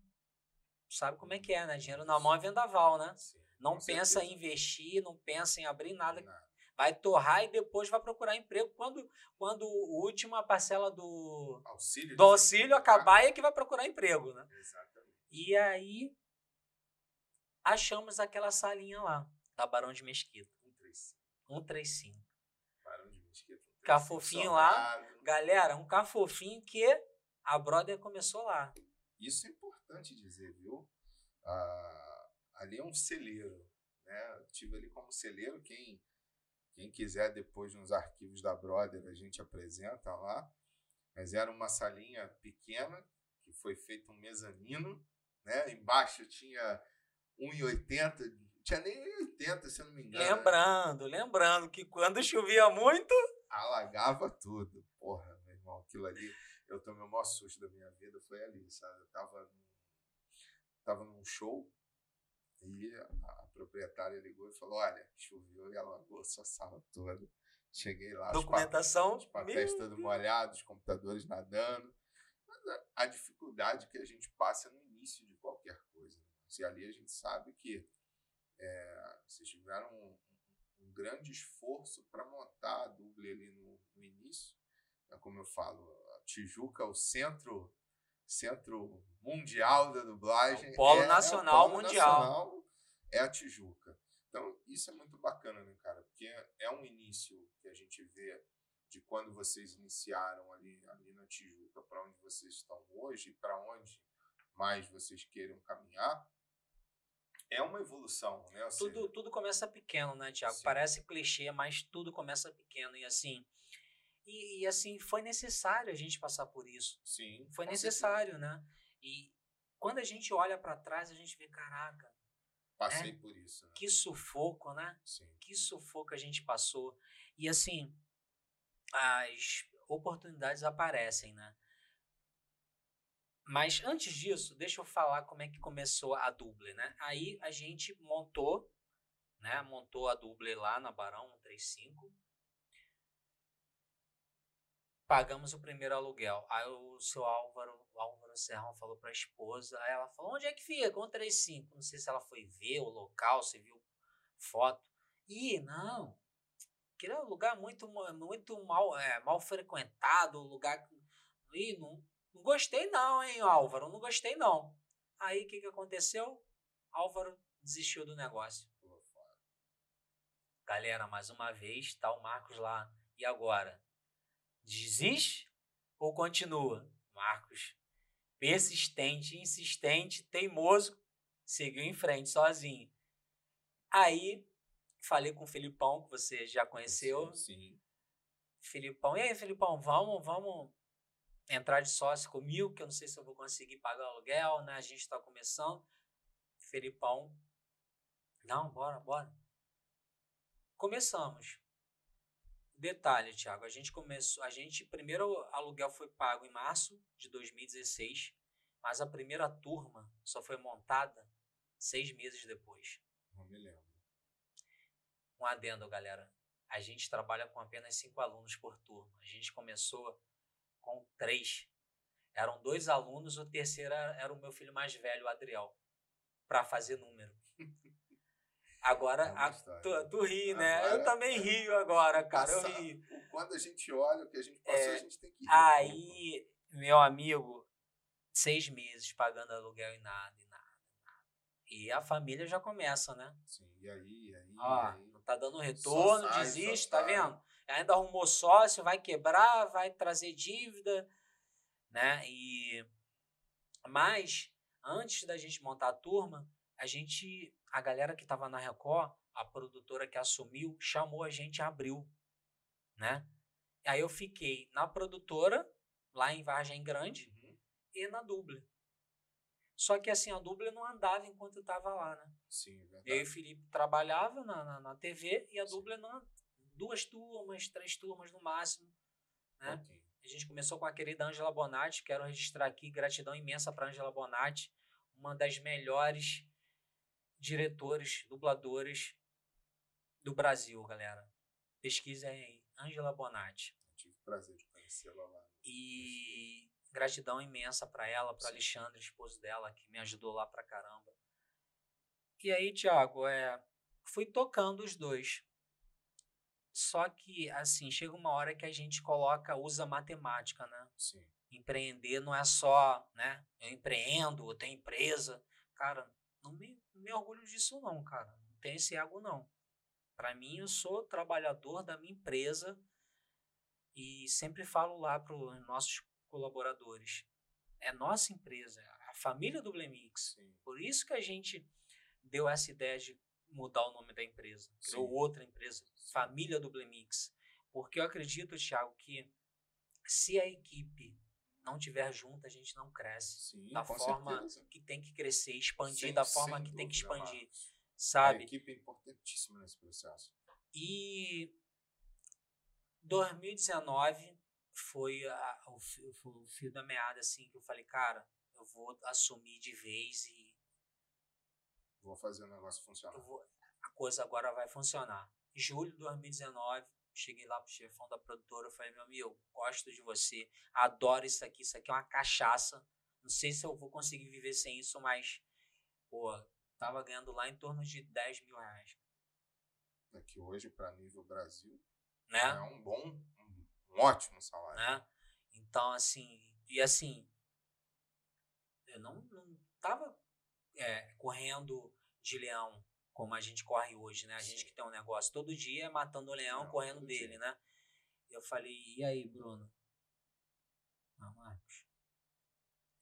Sabe como é que é, né? Dinheiro na mão é vendaval, né? Sim, Não pensa certeza. em investir, não pensa em abrir nada. Nada. Vai torrar e depois vai procurar emprego. Quando, quando a última parcela do, Auxílio. do auxílio acabar, é que vai procurar emprego, né? Exatamente. E aí, achamos aquela salinha lá, da Barão de Mesquita, 135. 135. Barão de Mesquita. 135, Cafofinho lá. Galera, um cafofinho que a brother começou lá. Isso é importante dizer, viu? Ah, ali é um celeiro, né? Eu tive ali como celeiro, quem, quem quiser depois nos arquivos da Brother a gente apresenta lá. Mas era uma salinha pequena, que foi feito um mezanino, né? Embaixo tinha 1,80, tinha nem 1,80, se eu não me engano. né? Lembrando, lembrando que quando chovia muito, alagava tudo. Porra, meu irmão, aquilo ali, eu tomei o maior susto da minha vida, foi ali, sabe? Eu tava tava num show e a, proprietária ligou e falou: Olha, choveu e alagou a sua sala toda. Cheguei lá, os documentação. os papéis meu todos Deus. molhados, os computadores nadando. Mas a, a dificuldade que a gente passa no início de qualquer coisa. né? E ali a gente sabe que é, vocês tiveram um, um grande esforço para montar a dublê ali no, no início. É como eu falo, a Tijuca, o centro, centro mundial da dublagem. É o polo é- é o nacional polo mundial. nacional, é a Tijuca. Então, isso é muito bacana, né, cara? Porque é um início que a gente vê de quando vocês iniciaram ali, ali na Tijuca para onde vocês estão hoje e para onde mais vocês queiram caminhar. É uma evolução, né? Ou Tudo, seja, tudo começa pequeno, né, Tiago? Parece clichê, mas tudo começa pequeno. E assim, e, e, assim, foi necessário a gente passar por isso. sim, Foi necessário, né? E quando a gente olha para trás, a gente vê, caraca, certeza. Passei por isso, né? que sufoco, né? Sim, Que sufoco a gente passou. E assim, as oportunidades aparecem, né? Mas antes disso, deixa eu falar como é que começou a duble, né? Aí a gente montou, né? Montou a duble lá na Barão 135. Pagamos o primeiro aluguel. Aí o seu Álvaro, o Álvaro Serrão falou para a esposa, aí ela falou: "Onde é que fica? 135". Não sei se ela foi ver o local, se viu foto. Ih, não. Aquele é um lugar muito, muito mal, é, mal frequentado, um lugar. Ih, não, não gostei não, hein, Álvaro? Não gostei não. Aí o que, que aconteceu? Álvaro desistiu do negócio. Galera, mais uma vez, tá o Marcos lá. E agora? Desiste ou continua? Marcos, persistente, insistente, teimoso, seguiu em frente sozinho. Aí falei com o Filipão, que você já conheceu. Sim. sim. Filipão, e aí, Filipão, vamos, vamos entrar de sócio comigo, que eu não sei se eu vou conseguir pagar o aluguel, né? A gente está começando. Felipão, não, bora, bora. Começamos. Detalhe, Thiago, a gente começou, a gente primeiro aluguel foi pago em março de 2016, mas a primeira turma só foi montada seis meses depois. Não me lembro. Um adendo, galera. A gente trabalha com apenas cinco alunos por turma. A gente começou com três. Eram dois alunos, o terceiro era o meu filho mais velho, o Adriel, para fazer número. Agora, é a, tu, tu ri, né? Agora, eu também rio agora, cara. eu ri. Quando a gente olha o que a gente passou, é, a gente tem que rir. Aí, meu amigo, seis meses pagando aluguel e nada, e nada, nada. E a família já começa, né? Sim, e aí, e aí, Ó, aí. Não tá dando retorno, sai, desiste, tá vendo? ainda arrumou sócio, vai quebrar, vai trazer dívida, né? E mas antes da gente montar a turma, a gente, a galera que estava na Record, a produtora que assumiu, chamou a gente a abril, né? Aí eu fiquei na produtora, lá em Vargem Grande, uhum. e na Duble. Só que assim, a Duble não andava enquanto eu estava lá, né? Sim, verdade. Eu e o Felipe trabalhava na, na, na TV e a Duble não, duas turmas, três turmas no máximo. Né? Okay. A gente começou com a querida Angela Bonatti, quero registrar aqui gratidão imensa para Angela Bonatti, uma das melhores diretores, dubladores do Brasil, galera. Pesquisa aí, Angela Bonatti. Eu tive o prazer de conhecê-la lá. E gratidão imensa para ela, para Alexandre, esposo dela, que me ajudou lá pra caramba. E aí, Thiago, é, fui tocando os dois. Só que, assim, chega uma hora que a gente coloca, usa matemática, né? Sim. Empreender não é só, né? Eu empreendo, eu tenho empresa. Cara, não me, não me orgulho disso não, cara. Não tem esse ego não. Para mim, eu sou trabalhador da minha empresa e sempre falo lá para os nossos colaboradores. É nossa empresa, é a família do Blemix. Sim. Por isso que a gente deu essa ideia de mudar o nome da empresa, criou outra empresa, família do Blemix. Porque eu acredito, Thiago, que se a equipe não tiver junto, a gente não cresce Sim, da forma certeza. que tem que crescer, expandir sem, da forma que tem que expandir. Sabe? A equipe é importantíssima nesse processo. E 2019 foi a, o, o fio da meada, assim, que eu falei, cara, eu vou assumir de vez e Vou fazer o negócio funcionar. Vou, a coisa agora vai funcionar. Julho de 2019, cheguei lá pro chefão da produtora, falei, meu amigo, gosto de você, adoro isso aqui, isso aqui é uma cachaça. Não sei se eu vou conseguir viver sem isso, mas, pô, tava ganhando lá em torno de 10 mil reais. É que hoje, para nível Brasil, né? é um bom, um, um ótimo salário. Né? Então, assim, e assim, eu não, não tava é, correndo de leão como a gente corre hoje, né? A gente que tem um negócio todo dia matando o leão, Não, correndo dele, dia. né? Eu falei, e aí, Bruno? Não, Marcos.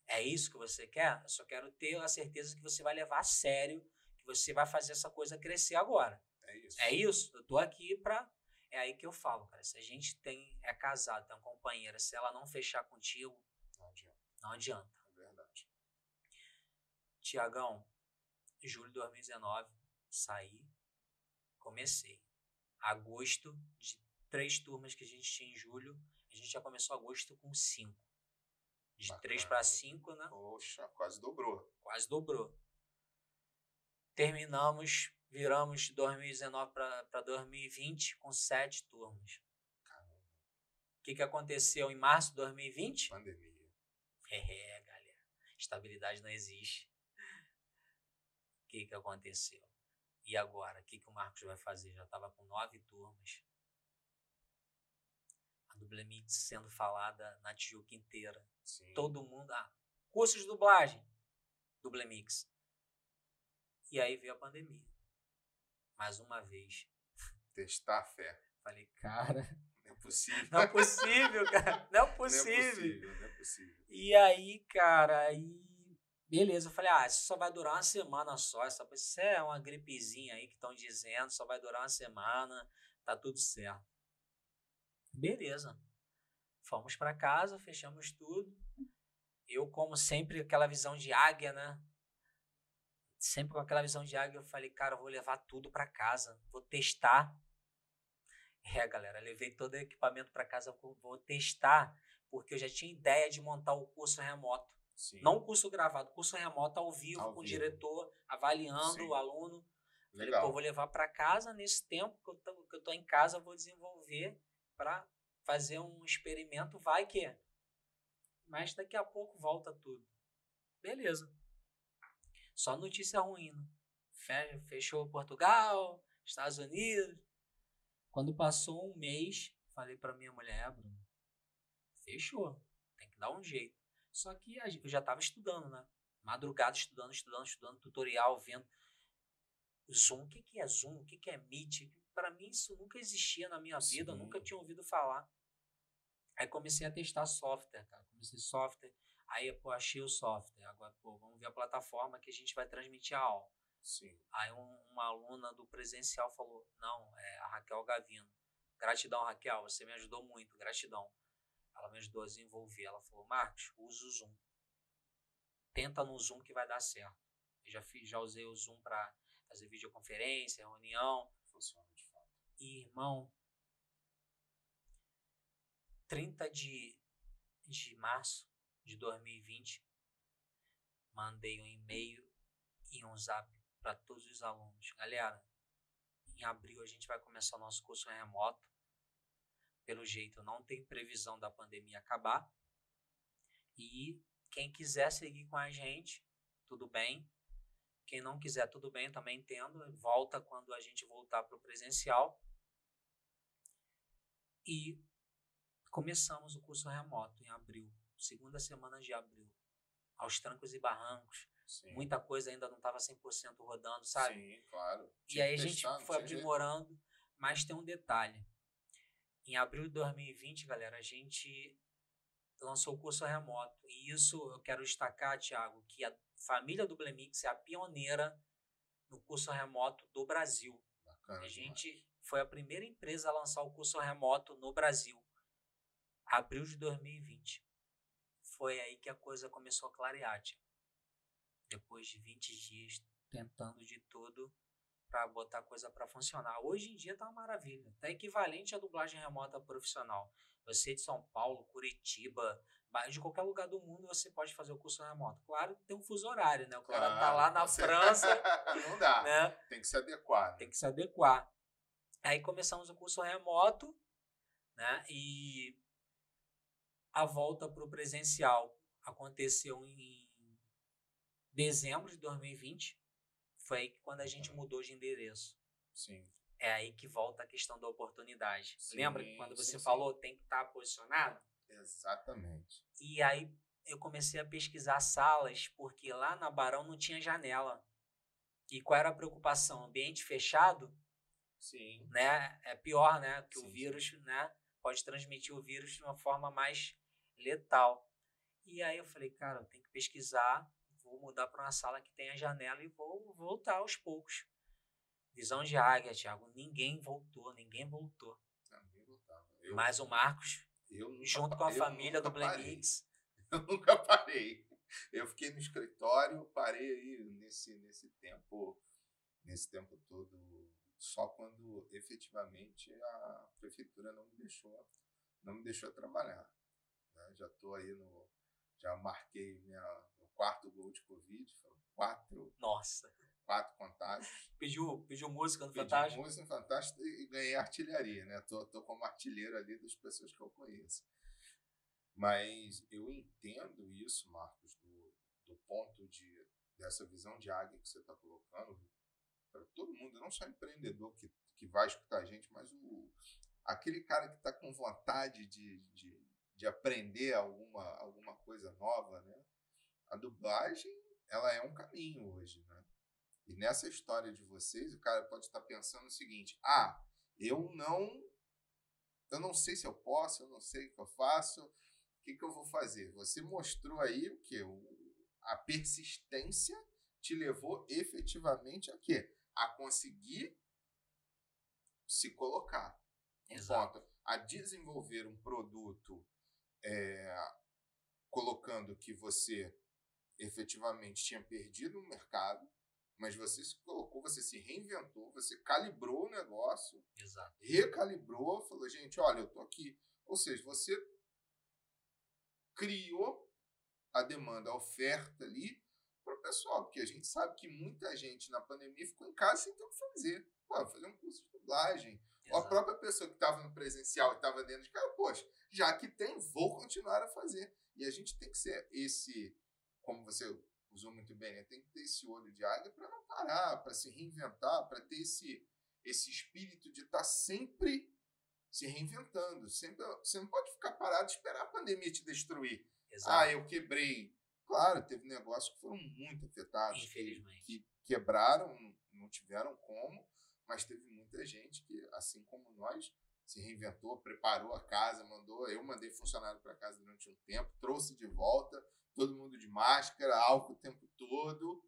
É isso que você quer? Eu só quero ter a certeza que você vai levar a sério, que você vai fazer essa coisa crescer agora. É isso. É isso. Eu tô aqui pra. É aí que eu falo, cara. Se a gente tem é casado, tem uma companheira, se ela não fechar contigo, não adianta. Não adianta. É verdade. Tiagão, julho de 2019, saí, comecei. Agosto, de três turmas que a gente tinha em julho, a gente já começou agosto com cinco. De Bacana. três para cinco, né? Poxa, quase dobrou. Quase dobrou. Terminamos, viramos de 2019 para 2020 com sete turmas. Caramba. O que, que aconteceu em março de 2020? Pandemia. É, galera. Estabilidade não existe que, que aconteceu? E agora? O que, que o Marcos vai fazer? Já estava com nove turmas. A Dublemix sendo falada na Tijuca inteira. Sim. Todo mundo. Ah, curso de dublagem. Dublemix. E aí veio a pandemia. Mais uma vez. Testar a fé. Falei, cara. Não é possível. Não é possível, cara. Não é possível. Não é possível, não é possível. E aí, cara, aí Beleza, eu falei, ah, isso só vai durar uma semana só. Essa, isso é uma gripezinha aí que estão dizendo, só vai durar uma semana, tá tudo certo. Beleza. Fomos para casa, fechamos tudo. Eu, como sempre, aquela visão de águia, né? Sempre com aquela visão de águia, eu falei, cara, eu vou levar tudo para casa, vou testar. É, galera, levei todo o equipamento para casa, vou testar, porque eu já tinha ideia de montar o curso remoto. Sim. Não curso gravado, curso remoto ao vivo, ao com vivo. o diretor, avaliando Sim. o aluno. Falei, pô, vou levar para casa nesse tempo que eu, tô, que eu tô em casa, vou desenvolver para fazer um experimento, vai que. Mas daqui a pouco volta tudo. Beleza. Só notícia ruim. Né? Fechou Portugal, Estados Unidos. Quando passou um mês, falei para minha mulher, Bruno, fechou. Tem que dar um jeito. Só que eu já estava estudando, né? Madrugada estudando, estudando, estudando, tutorial, vendo. Zoom, o que, que é Zoom? O que, que é Meet? Para mim isso nunca existia na minha Sim. vida, eu nunca tinha ouvido falar. Aí comecei a testar software, cara. Comecei software. Aí, pô, achei o software. Agora, pô, vamos ver a plataforma que a gente vai transmitir a aula. Sim. Aí um, uma aluna do presencial falou, não, é a Raquel Gavino. Gratidão, Raquel, você me ajudou muito, gratidão. Ela me ajudou a desenvolver. Ela falou, Marcos, usa o Zoom. Tenta no Zoom que vai dar certo. Eu já, fiz, já usei o Zoom para fazer videoconferência, reunião. Funciona de fato. E, irmão, 30 de, de março de 2020, mandei um e-mail e um zap para todos os alunos. Galera, em abril a gente vai começar o nosso curso remoto. Pelo jeito, não tem previsão da pandemia acabar. E quem quiser seguir com a gente, tudo bem. Quem não quiser, tudo bem, também entendo. Volta quando a gente voltar para o presencial. E Começamos o curso remoto em abril, segunda semana de abril, aos trancos e barrancos. Sim. Muita coisa ainda não estava 100% rodando, sabe? Sim, claro. Tinha e aí a gente foi aprimorando, jeito. mas tem um detalhe. Em abril de 2020, galera, a gente lançou o curso remoto. E isso eu quero destacar, Thiago, que a família do Blemix é a pioneira no curso remoto do Brasil. Bacana, a gente foi a primeira empresa a lançar o curso remoto no Brasil abril de 2020. Foi aí que a coisa começou a clarear, tia. Depois de 20 dias tentando de tudo para botar coisa para funcionar. Hoje em dia tá uma maravilha. Tá equivalente à dublagem remota profissional. Você de São Paulo, Curitiba, de qualquer lugar do mundo você pode fazer o curso remoto. Claro tem um fuso horário, né? O cara claro, tá lá na França. Não dá. Né? Tem que se adequar. Né? Tem que se adequar. Aí começamos o curso remoto, né? E a volta para o presencial aconteceu em dezembro de 2020. Foi aí quando a gente mudou de endereço. Sim. É aí que volta a questão da oportunidade. Sim, Lembra que quando você sim, falou tem que estar tá posicionado? Exatamente. E aí eu comecei a pesquisar salas, porque lá na Barão não tinha janela. E qual era a preocupação? Ambiente fechado? Sim. Né? É pior, né? Que o vírus, né? Pode transmitir o vírus de uma forma mais letal. E aí eu falei, cara, eu tenho que pesquisar, vou mudar para uma sala que tenha janela e vou voltar aos poucos. Visão de águia, Thiago. Ninguém voltou, ninguém voltou. Não, ninguém voltava. Eu, Mas o Marcos, junto com a família do Blemix. Eu nunca parei. Eu fiquei no escritório, parei aí nesse, nesse tempo, nesse tempo todo, só quando efetivamente a prefeitura não me deixou, não me deixou trabalhar. Né? Já estou aí no. Já marquei minha, quarto gol de Covid. Foram quatro. Nossa! Quatro contatos. Pediu, pediu música no Pedi Fantástico? música no Fantástico e ganhei artilharia, né? Tô, tô como artilheiro ali das pessoas que eu conheço. Mas eu entendo isso, Marcos, do, do ponto de dessa visão de águia que você está colocando para todo mundo, não só empreendedor que, que vai escutar a gente, mas o, aquele cara que está com vontade de, de, de aprender alguma, alguma coisa nova, né? A dublagem, ela é um caminho hoje, né? E nessa história de vocês, o cara pode estar pensando o seguinte: ah, eu não, eu não sei se eu posso, eu não sei o que eu faço, o que, que eu vou fazer? Você mostrou aí o que? a persistência te levou efetivamente a quê? A conseguir se colocar. Exato. Ponto. A desenvolver um produto é, colocando que você efetivamente tinha perdido o mercado, mas você se colocou, você se reinventou, você calibrou o negócio, Exato. recalibrou, falou, gente, olha, eu tô aqui. Ou seja, você criou a demanda, a oferta ali para o pessoal, porque a gente sabe que muita gente na pandemia ficou em casa sem ter o que fazer. Pô, fazer um curso de dublagem. Ou a própria pessoa que estava no presencial e estava dentro de casa, poxa, já que tem, vou continuar a fazer. E a gente tem que ser esse, como você usou muito bem, né? tem que ter esse olho de águia para não parar, para se reinventar, para ter esse, esse espírito de estar tá sempre se reinventando. Sempre, você não pode ficar parado e esperar a pandemia te destruir. Exato. Ah, eu quebrei. Claro, teve negócios que foram muito afetados. Infelizmente. Que, quebraram, não tiveram como, mas teve muita gente que, assim como nós, se reinventou, preparou a casa, mandou. Eu mandei funcionário para casa durante um tempo, trouxe de volta, todo mundo de máscara, álcool o tempo todo.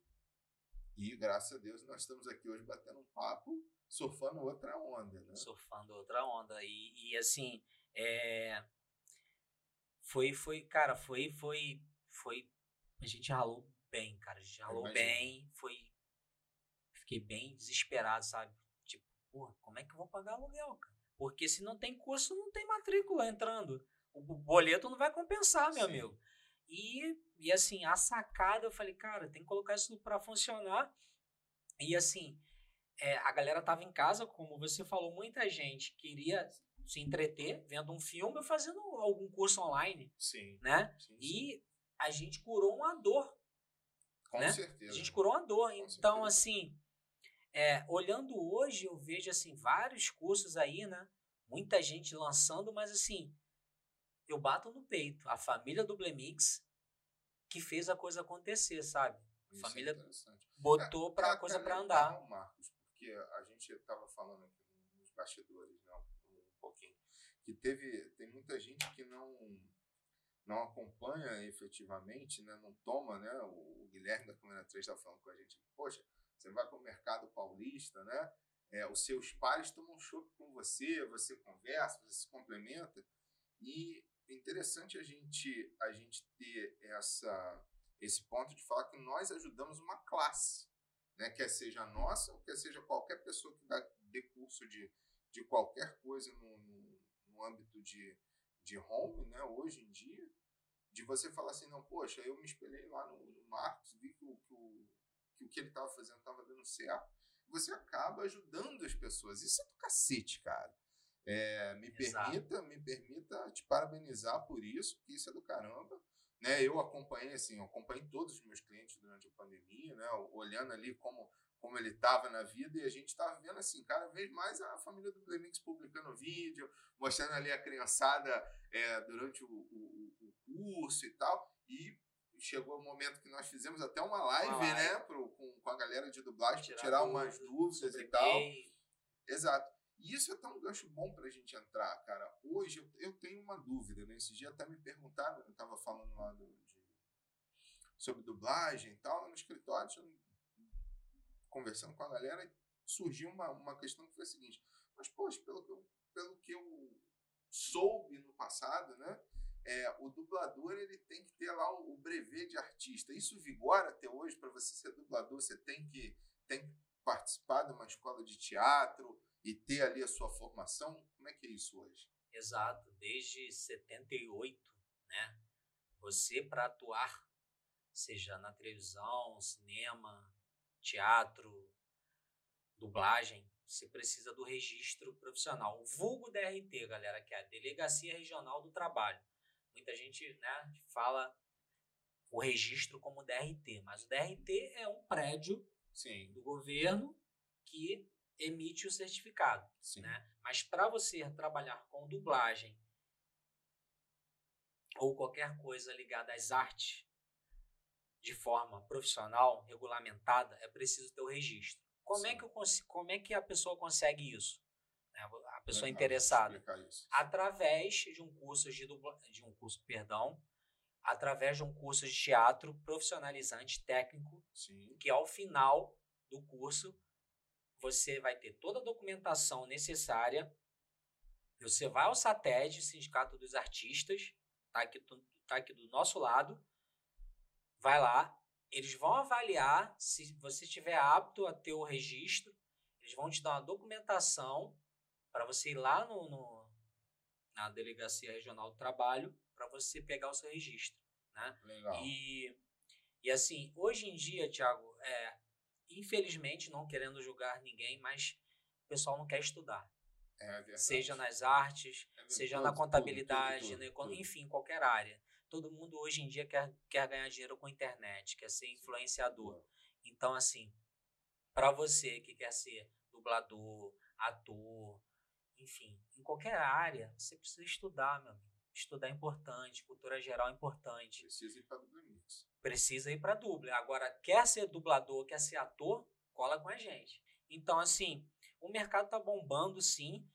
E graças a Deus nós estamos aqui hoje batendo um papo, surfando outra onda, né? surfando outra onda. E, e assim, é... foi, foi, cara, foi, foi, foi. A gente ralou bem, cara. A gente ralou bem, foi. Fiquei bem desesperado, sabe? Tipo, porra, como é que eu vou pagar aluguel, cara? Porque se não tem curso, não tem matrícula entrando. O bo- boleto não vai compensar, meu Sim. amigo. E, e assim, a sacada, eu falei, cara, tem que colocar isso pra funcionar. E assim, é, a galera tava em casa, como você falou, muita gente queria se entreter vendo um filme ou fazendo algum curso online, Sim. né? sim. E a gente curou uma dor, com né? certeza. a gente curou uma dor. Com Então, certeza. assim, é, olhando hoje, eu vejo assim vários cursos aí, né? Muita gente lançando, mas assim, eu bato no peito. A família do Blemix que fez a coisa acontecer, sabe? Isso é família interessante. Botou É, pra é coisa legal, andar. Marcos, porque a gente estava falando aqui nos bastidores, né, um pouquinho, que teve tem muita gente que não não acompanha efetivamente, né, não toma, né, o, o Guilherme da Câmara 3 estava falando com a gente, poxa, você vai para o mercado paulista, né, é, os seus pares tomam chopp com você, você conversa, você se complementa, e é interessante a gente, a gente ter essa, esse ponto de falar que nós ajudamos uma classe, né? quer seja a nossa, ou quer seja qualquer pessoa que dá, dê curso de, de qualquer coisa no, no, no âmbito de, de home, né? hoje em dia, de você falar assim, não, poxa, eu me espelhei lá no, no Marcos, vi que o que, o, que, o que ele estava fazendo estava dando certo, você acaba ajudando as pessoas. Isso é do cacete, cara. É, me Exato. permita, me permita te parabenizar por isso, que isso é do caramba. Né, eu acompanhei assim, eu acompanhei todos os meus clientes durante a pandemia, né, olhando ali como, como ele estava na vida e a gente estava vendo assim, cada vez mais a família do Blemix publicando vídeo, mostrando ali a criançada é, durante o, o, o curso e tal. E chegou o momento que nós fizemos até uma live, Uma live. né, pro, com, com a galera de dublagem, para Tirar tirar umas dúvidas e tal. Exato. E isso é até um gancho bom pra gente entrar, cara. Hoje eu, eu tenho uma dúvida, né? Esse dia até me perguntaram, eu tava falando lá do, de, sobre dublagem e tal, no escritório, conversando com a galera, surgiu uma, uma questão que foi a seguinte, mas, poxa, pelo que eu, pelo que eu soube no passado, né? É, o dublador ele tem que ter lá o, o brevet de artista. Isso vigora até hoje para você ser dublador, você tem que tem que participar de uma escola de teatro e ter ali a sua formação. Como é que é isso hoje? Exato, desde 78, né? Você para atuar, seja na televisão, cinema, teatro, dublagem, você precisa do registro profissional. O vulgo DRT, galera, que é a Delegacia Regional do Trabalho. Muita gente, né, fala o registro como DRT, mas o DRT é um prédio Sim, do governo que emite o certificado sim. né? Mas para você trabalhar com dublagem ou qualquer coisa ligada às artes de forma profissional, regulamentada, é preciso ter o registro. Como é que eu como é que a pessoa consegue isso? Né? A pessoa Legal, interessada através de um curso de dubla, de um curso, perdão, através de um curso de teatro profissionalizante técnico, Sim. que ao final do curso você vai ter toda a documentação necessária. Você vai ao SATED, Sindicato dos Artistas, tá aqui, tá aqui do nosso lado. Vai lá, eles vão avaliar se você estiver apto a ter o registro. Eles vão te dar uma documentação para você ir lá no, no- na Delegacia Regional do Trabalho para você pegar o seu registro. Né? Legal. E, e assim, hoje em dia, Thiago, é, infelizmente, não querendo julgar ninguém, mas o pessoal não quer estudar. É. Seja nas artes, É seja tudo, na contabilidade, tudo, econo- tudo. enfim, qualquer área. Todo mundo hoje em dia quer, quer ganhar dinheiro com internet, quer ser influenciador. Então, assim, para você que quer ser dublador, ator, enfim, em qualquer área, você precisa estudar, meu amigo. Estudar é importante, cultura geral é importante. Precisa ir para Mix. Precisa ir para dubla. Agora, quer ser dublador, quer ser ator, cola com a gente. Então, assim, o mercado tá bombando, sim.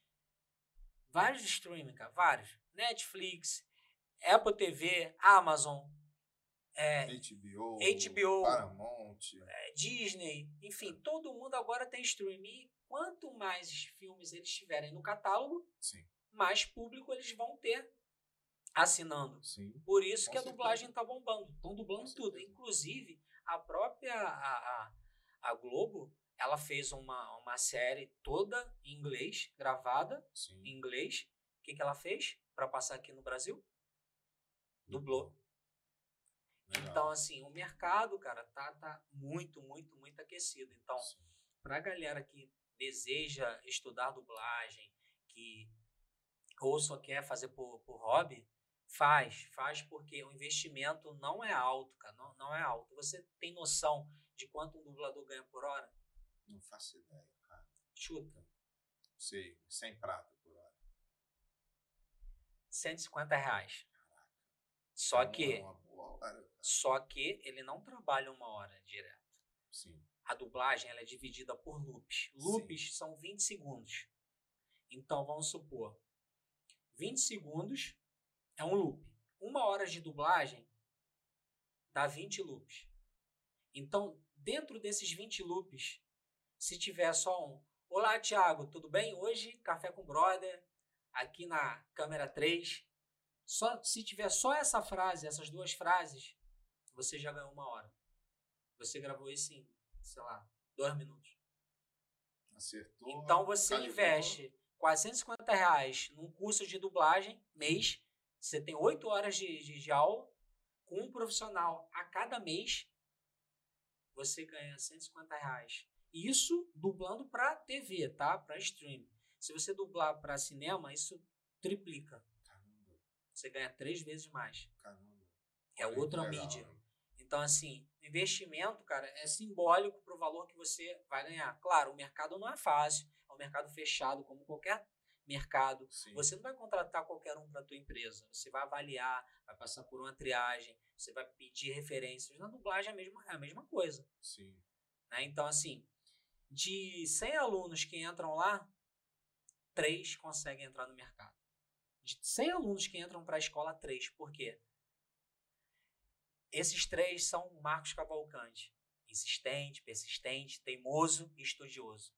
Vários streaming, cara, vários. Netflix, Apple TV, Amazon, é, HBO, HBO. Paramount. é, Disney, enfim, todo mundo agora tem streaming. Quanto mais filmes eles tiverem no catálogo, Sim, mais público eles vão ter assinando. sim. Por isso Com que a certeza. dublagem tá bombando. Estão dublando Com tudo. certeza. Inclusive, a própria a, a, a Globo, ela fez uma, uma série toda em inglês, gravada Sim. em inglês. O que, que ela fez para passar aqui no Brasil? Dublou. Legal. Então, assim, o mercado, cara, tá, tá muito, muito, muito aquecido. Então, Sim. pra galera que deseja estudar dublagem, que ou só quer fazer por, por hobby, faz, faz porque o investimento não é alto, cara, não, não é alto. Você tem noção de quanto um dublador ganha por hora? Não faço ideia, cara. Chuta, Sei, sem prata por hora. 150 reais. Só Não que, É hora, só que ele não trabalha uma hora direto. Sim. A dublagem ela é dividida por loops. Loops são 20 segundos. Então vamos supor, 20 segundos é um loop. Uma hora de dublagem dá 20 loops. Então, dentro desses 20 loops, se tiver só um Olá, Thiago, tudo bem? Hoje, café com brother, aqui na câmera 3. Só, se tiver só essa frase, essas duas frases, você já ganhou uma hora. Você gravou isso em, sei lá, dois minutos. Acertou. Então você calibrou. investe 450 reais num curso de dublagem, mês. Você tem oito horas de, de, de aula com um profissional a cada mês. Você ganha 150 reais. Isso dublando para TV, tá? Para stream. Se você dublar para cinema, isso triplica. Caramba, Você ganha três vezes mais. caramba. É outra legal, mídia. né? Então, assim, investimento, cara, é simbólico para o valor que você vai ganhar. Claro, o mercado não é fácil, é um mercado fechado, como qualquer mercado. Sim. Você não vai contratar qualquer um para tua empresa. Você vai avaliar, vai passar por uma triagem, você vai pedir referências. Na dublagem é a mesma, é a mesma coisa. Sim. Né? Então, assim, de 100 alunos que entram lá, três conseguem entrar no mercado. De 100 alunos que entram para a escola, três. Por quê? Esses três são Marcos Cavalcante. Insistente, persistente, teimoso e estudioso.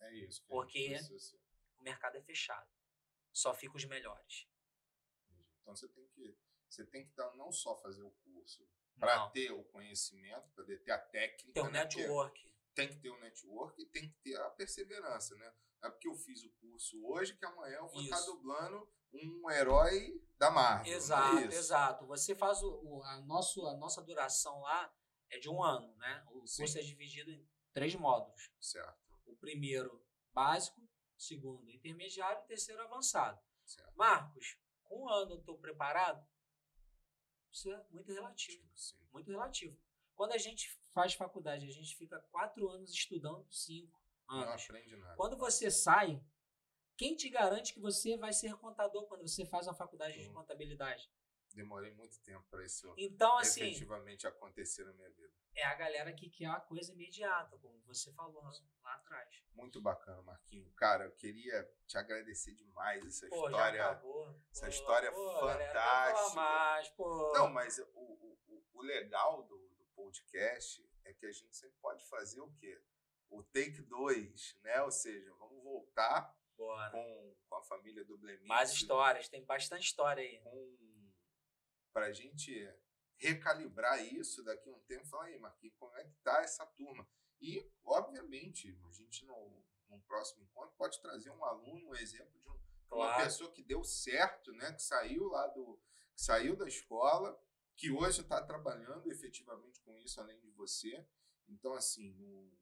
É isso. Porque-. O mercado é fechado. Só fica os melhores. Entendi. Então você tem que você tem que dar, não só fazer o curso para ter o conhecimento, para ter a técnica, tem um né? Porque network. Tem que ter o network e tem que ter a perseverança, né? Não é porque eu fiz o curso hoje que amanhã eu vou estar Isso. dublando um herói da Marvel. é Exato, isso? exato. Você faz o, o- a, nosso, a nossa duração lá é de um ano, né? O Sim. curso é dividido em três módulos. Certo, O primeiro, básico. Segundo, intermediário. Terceiro, avançado. certo. Marcos, com um ano eu estou preparado? Isso é muito relativo. Sim. Muito relativo. Quando a gente faz faculdade, a gente fica quatro anos estudando, cinco Não anos. aprende nada. Quando você sai, quem te garante que você vai ser contador quando você faz uma faculdade de Uhum. contabilidade? demorei muito tempo para isso então, assim, efetivamente acontecer na minha vida. É a galera que quer a coisa imediata, como você falou lá atrás. Muito bacana, Marquinho. Cara, eu queria te agradecer demais essa pô, história. Já acabou. Essa pô, história pô, fantástica. Galera, mais, pô. Não, mas o, o, o legal do, do podcast é que a gente sempre pode fazer o quê? O take 2, né? Ou seja, vamos voltar Bora. com, com a família do Blemix. Mais histórias, tem bastante história aí. Com, pra gente recalibrar isso daqui a um tempo e falar, aí, Marquinhos, como é que tá essa turma? E, obviamente, a gente no, no próximo encontro pode trazer um aluno, um exemplo de um, claro. uma pessoa que deu certo, né? Que saiu lá do. Que saiu da escola, que hoje está trabalhando efetivamente com isso, além de você. Então, assim, no,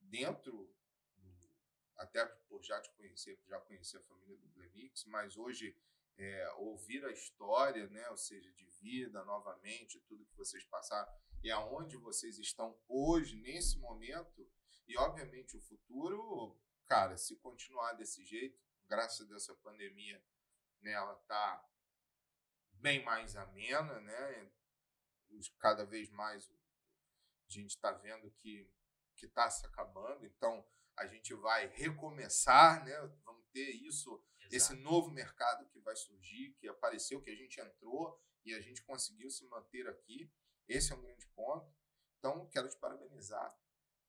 dentro, no, até por já te conhecer, já conhecer a família do Blemix, mas hoje é, ouvir a história, né, ou seja, de vida novamente, tudo que vocês passaram e aonde vocês estão hoje, nesse momento, e obviamente o futuro, cara, se continuar desse jeito, graças a Deus essa pandemia, né, ela tá bem mais amena, né, cada vez mais a gente está vendo que que está se acabando, então a gente vai recomeçar, né? Vamos ter isso esse novo mercado que vai surgir, que apareceu, que a gente entrou e a gente conseguiu se manter aqui. Esse é um grande ponto. Então, quero te parabenizar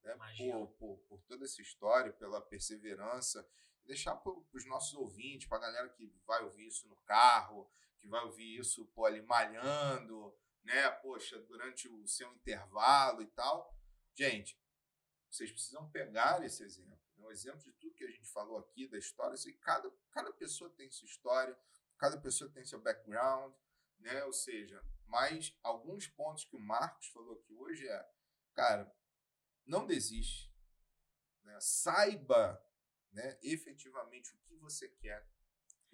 né, por, por, por, toda essa história, pela perseverança. Deixar para os nossos ouvintes, para a galera que vai ouvir isso no carro, que vai ouvir isso pô, ali malhando, né? Poxa, durante o seu intervalo e tal. Gente, vocês precisam pegar esse exemplo um exemplo de tudo que a gente falou aqui, da história. Assim, cada, cada pessoa tem sua história, cada pessoa tem seu background, né? Ou seja, mas alguns pontos que o Marcos falou aqui hoje é, cara, não desiste. Né? Saiba né, efetivamente o que você quer.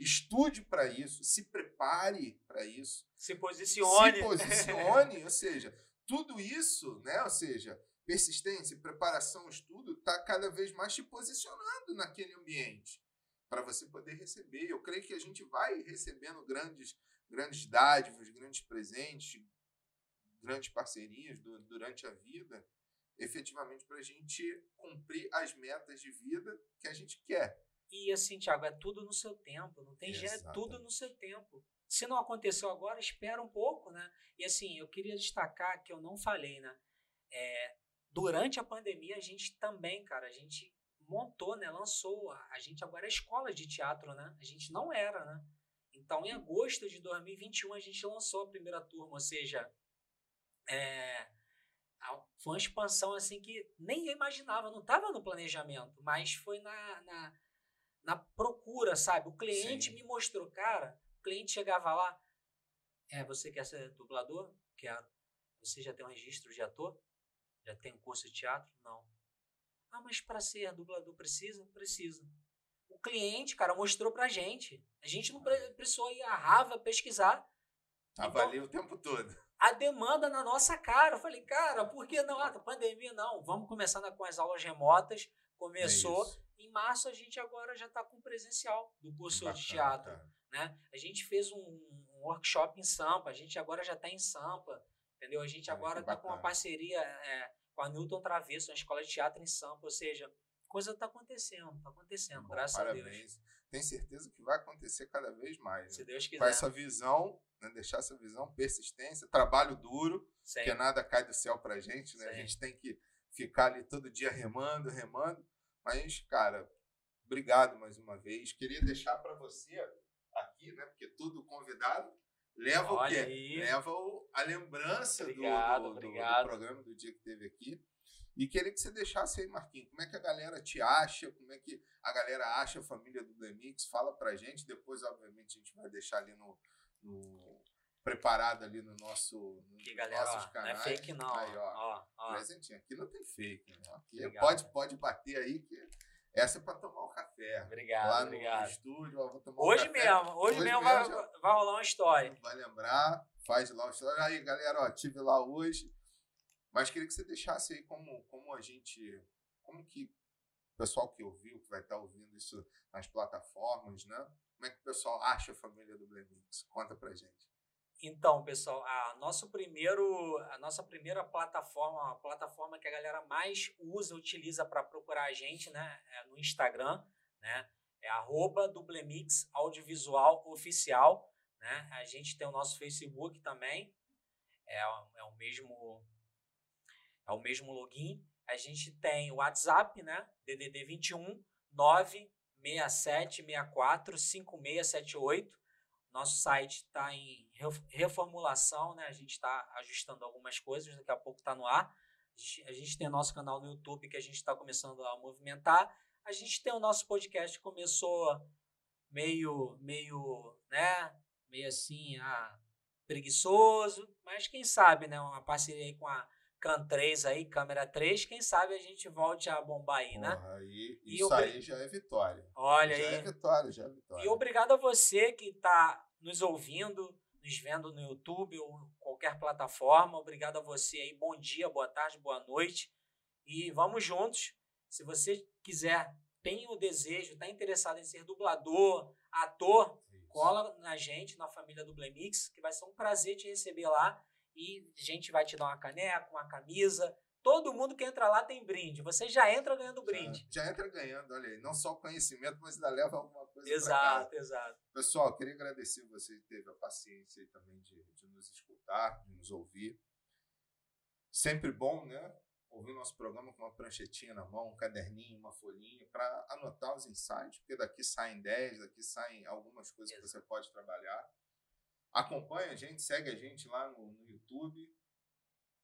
Estude para isso, se prepare para isso. Se posicione. Se posicione, ou seja, tudo isso, né? Ou seja, persistência, preparação, estudo, está cada vez mais te posicionando naquele ambiente para você poder receber. Eu creio que a gente vai recebendo grandes, grandes dádivas, grandes presentes, grandes parcerias durante a vida, efetivamente para a gente cumprir as metas de vida que a gente quer. E assim, Thiago, é tudo no seu tempo, não tem jeito, é tudo no seu tempo. Se não aconteceu agora, espera um pouco, né? E assim, eu queria destacar que eu não falei, né? É, Durante a pandemia, a gente também, cara, a gente montou, né? Lançou. A, a gente agora é escola de teatro, né? A gente não era, né? Então, em agosto de 2021, a gente lançou a primeira turma, ou seja, é, foi uma expansão assim que nem eu imaginava, não estava no planejamento, mas foi na, na, na procura, sabe? O cliente Sim. me mostrou, cara, o cliente chegava lá, é, você quer ser dublador? Quero. Você já tem um registro de ator? Já tem um curso de teatro? Não. Ah, mas para ser dublador precisa? Precisa. O cliente, cara, mostrou pra gente. A gente não precisou ir à Rava pesquisar. Então, ali o tempo todo. A demanda na nossa cara. Eu falei, cara, por que não? Ah, pandemia não. Vamos começar com as aulas remotas. Começou. É em março a gente agora já está com presencial do curso Bacana, de teatro. Né? A gente fez um, um workshop em Sampa. A gente agora já está em Sampa. Entendeu? A gente agora está com uma parceria é, com a Newton Travesso, uma escola de teatro em Sampa. Ou seja, coisa está acontecendo, está acontecendo, Bom, graças parabéns. a Deus. Tenho certeza que vai acontecer cada vez mais. Se né? Deus quiser. Com essa visão, né? deixar essa visão, persistência, trabalho duro, Sim. que nada cai do céu pra gente, né? A gente tem que ficar ali todo dia remando, remando. Mas, cara, obrigado mais uma vez. Queria deixar para você aqui, né? Porque tudo convidado leva Olha o quê? Aí. Leva o, a lembrança obrigado, do, do, do, do, programa do dia que teve aqui. E queria que você deixasse aí, Marquinhos, como é que a galera te acha, como é que a galera acha a família do Blemix, fala pra gente, depois, obviamente, a gente vai deixar ali no, no preparado ali no nosso no aqui, galera, nossos ó, canais. Não é fake não. Aí, ó, ó. Presentinho, aqui não tem fake, né? Aqui pode, pode bater aí que essa é para tomar um café. Obrigado, lá obrigado. no estúdio, ó, vou tomar hoje um mesmo, hoje, hoje mesmo, vai, vai rolar uma história. Vai lembrar, faz lá uma história. Aí, galera, ó, tive lá hoje. Mas queria que você deixasse aí como, como a gente. Como que o pessoal que ouviu, que vai estar ouvindo isso nas plataformas, né? Como é que o pessoal acha a família do Blemix? Conta pra gente. Então, pessoal, a, nosso primeiro, a nossa primeira plataforma, a plataforma que a galera mais usa, utiliza para procurar a gente, né, é no Instagram, né, é arroba Dublemix Audiovisual Oficial, né, a gente tem o nosso Facebook também, é, é o mesmo é o mesmo login, a gente tem o WhatsApp, né, DDD 21 967 64 5678, nosso site está em reformulação, né? A gente está ajustando algumas coisas, daqui a pouco está no ar. A gente tem nosso canal no YouTube que a gente está começando a movimentar. A gente tem o nosso podcast que começou meio, meio, né? Meio assim, ah, preguiçoso, mas quem sabe, né? Uma parceria aí com a Can 3 aí, câmera 3, quem sabe a gente volte a bombar aí, né? Porra, aí, isso obri... aí já é vitória. Olha já aí. Já é vitória, já é vitória. E obrigado a você que está nos ouvindo, nos vendo no YouTube ou qualquer plataforma. Obrigado a você aí. Bom dia, boa tarde, boa noite. E vamos juntos. Se você quiser, tem o desejo, está interessado em ser dublador, ator, Isso. cola na gente, na família Dublemix, que vai ser um prazer te receber lá e a gente vai te dar uma caneca, uma camisa. Todo mundo que entra lá tem brinde. Você já entra ganhando brinde. Já, já entra ganhando, olha aí. Não só o conhecimento, mas ainda leva alguma coisa Exato, exato. Pessoal, queria agradecer você que teve a paciência também de, de nos escutar, de nos ouvir. Sempre bom, né? Ouvir nosso programa com uma pranchetinha na mão, um caderninho, uma folhinha, para anotar os insights, porque daqui saem ideias, daqui saem algumas coisas Exato. que você pode trabalhar. Acompanha a gente, segue a gente lá no, no YouTube,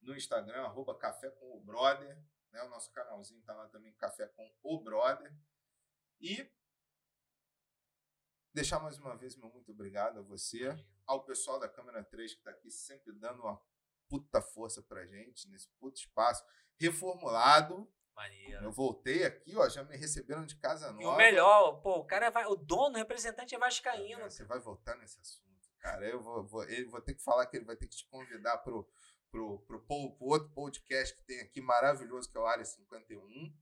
no Instagram, arroba Café com o Brother. Né? O nosso canalzinho tá lá também, Café com o Brother. E deixar mais uma vez meu muito obrigado a você, ao pessoal da Câmera 3 que está aqui sempre dando uma puta força pra gente nesse puto espaço. Reformulado. Maneiro. Eu voltei aqui, ó, já me receberam de casa nova. E o melhor, pô, o cara vai, o dono, o representante é vascaíno. É, você vai voltar nesse assunto. Cara, eu vou, vou, ele, vou ter que falar que ele vai ter que te convidar pro, pro, pro, pro, pro outro podcast que tem aqui maravilhoso, que é o Área 51,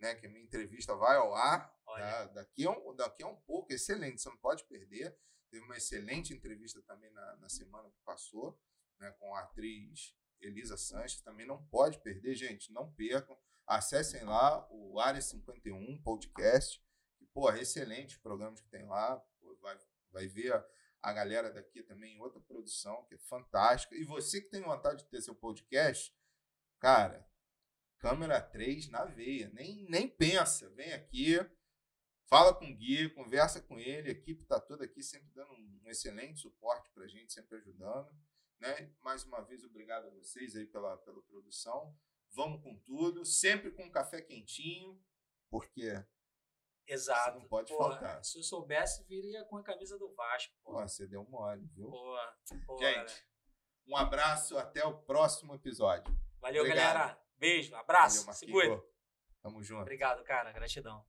né? Que a minha entrevista vai ao ar. Tá? Daqui, a um, daqui a um pouco, excelente, você não pode perder. Teve uma excelente entrevista também na, na semana que passou, né, com a atriz Elisa Sanches. Também não pode perder, gente, não percam. Acessem lá o Área 51 podcast. Que, pô, é excelente programas que tem lá. Pô, vai, vai ver a, a galera daqui também, outra produção que é fantástica. E você que tem vontade de ter seu podcast, cara, câmera 3 na veia, nem, nem pensa, vem aqui, fala com o Gui, conversa com ele, a equipe está toda aqui sempre dando um excelente suporte para a gente, sempre ajudando. Né? Mais uma vez, obrigado a vocês aí pela, pela produção. Vamos com tudo, sempre com um café quentinho, porque Exato. Isso não pode Pô, faltar. Se eu soubesse, viria com a camisa do Vasco. Pô você deu mole, viu? Pô Gente, um abraço, até o próximo episódio. Valeu, Obrigado. galera. Beijo, abraço. Valeu, Se cuida. Tamo junto. Obrigado, cara. Gratidão.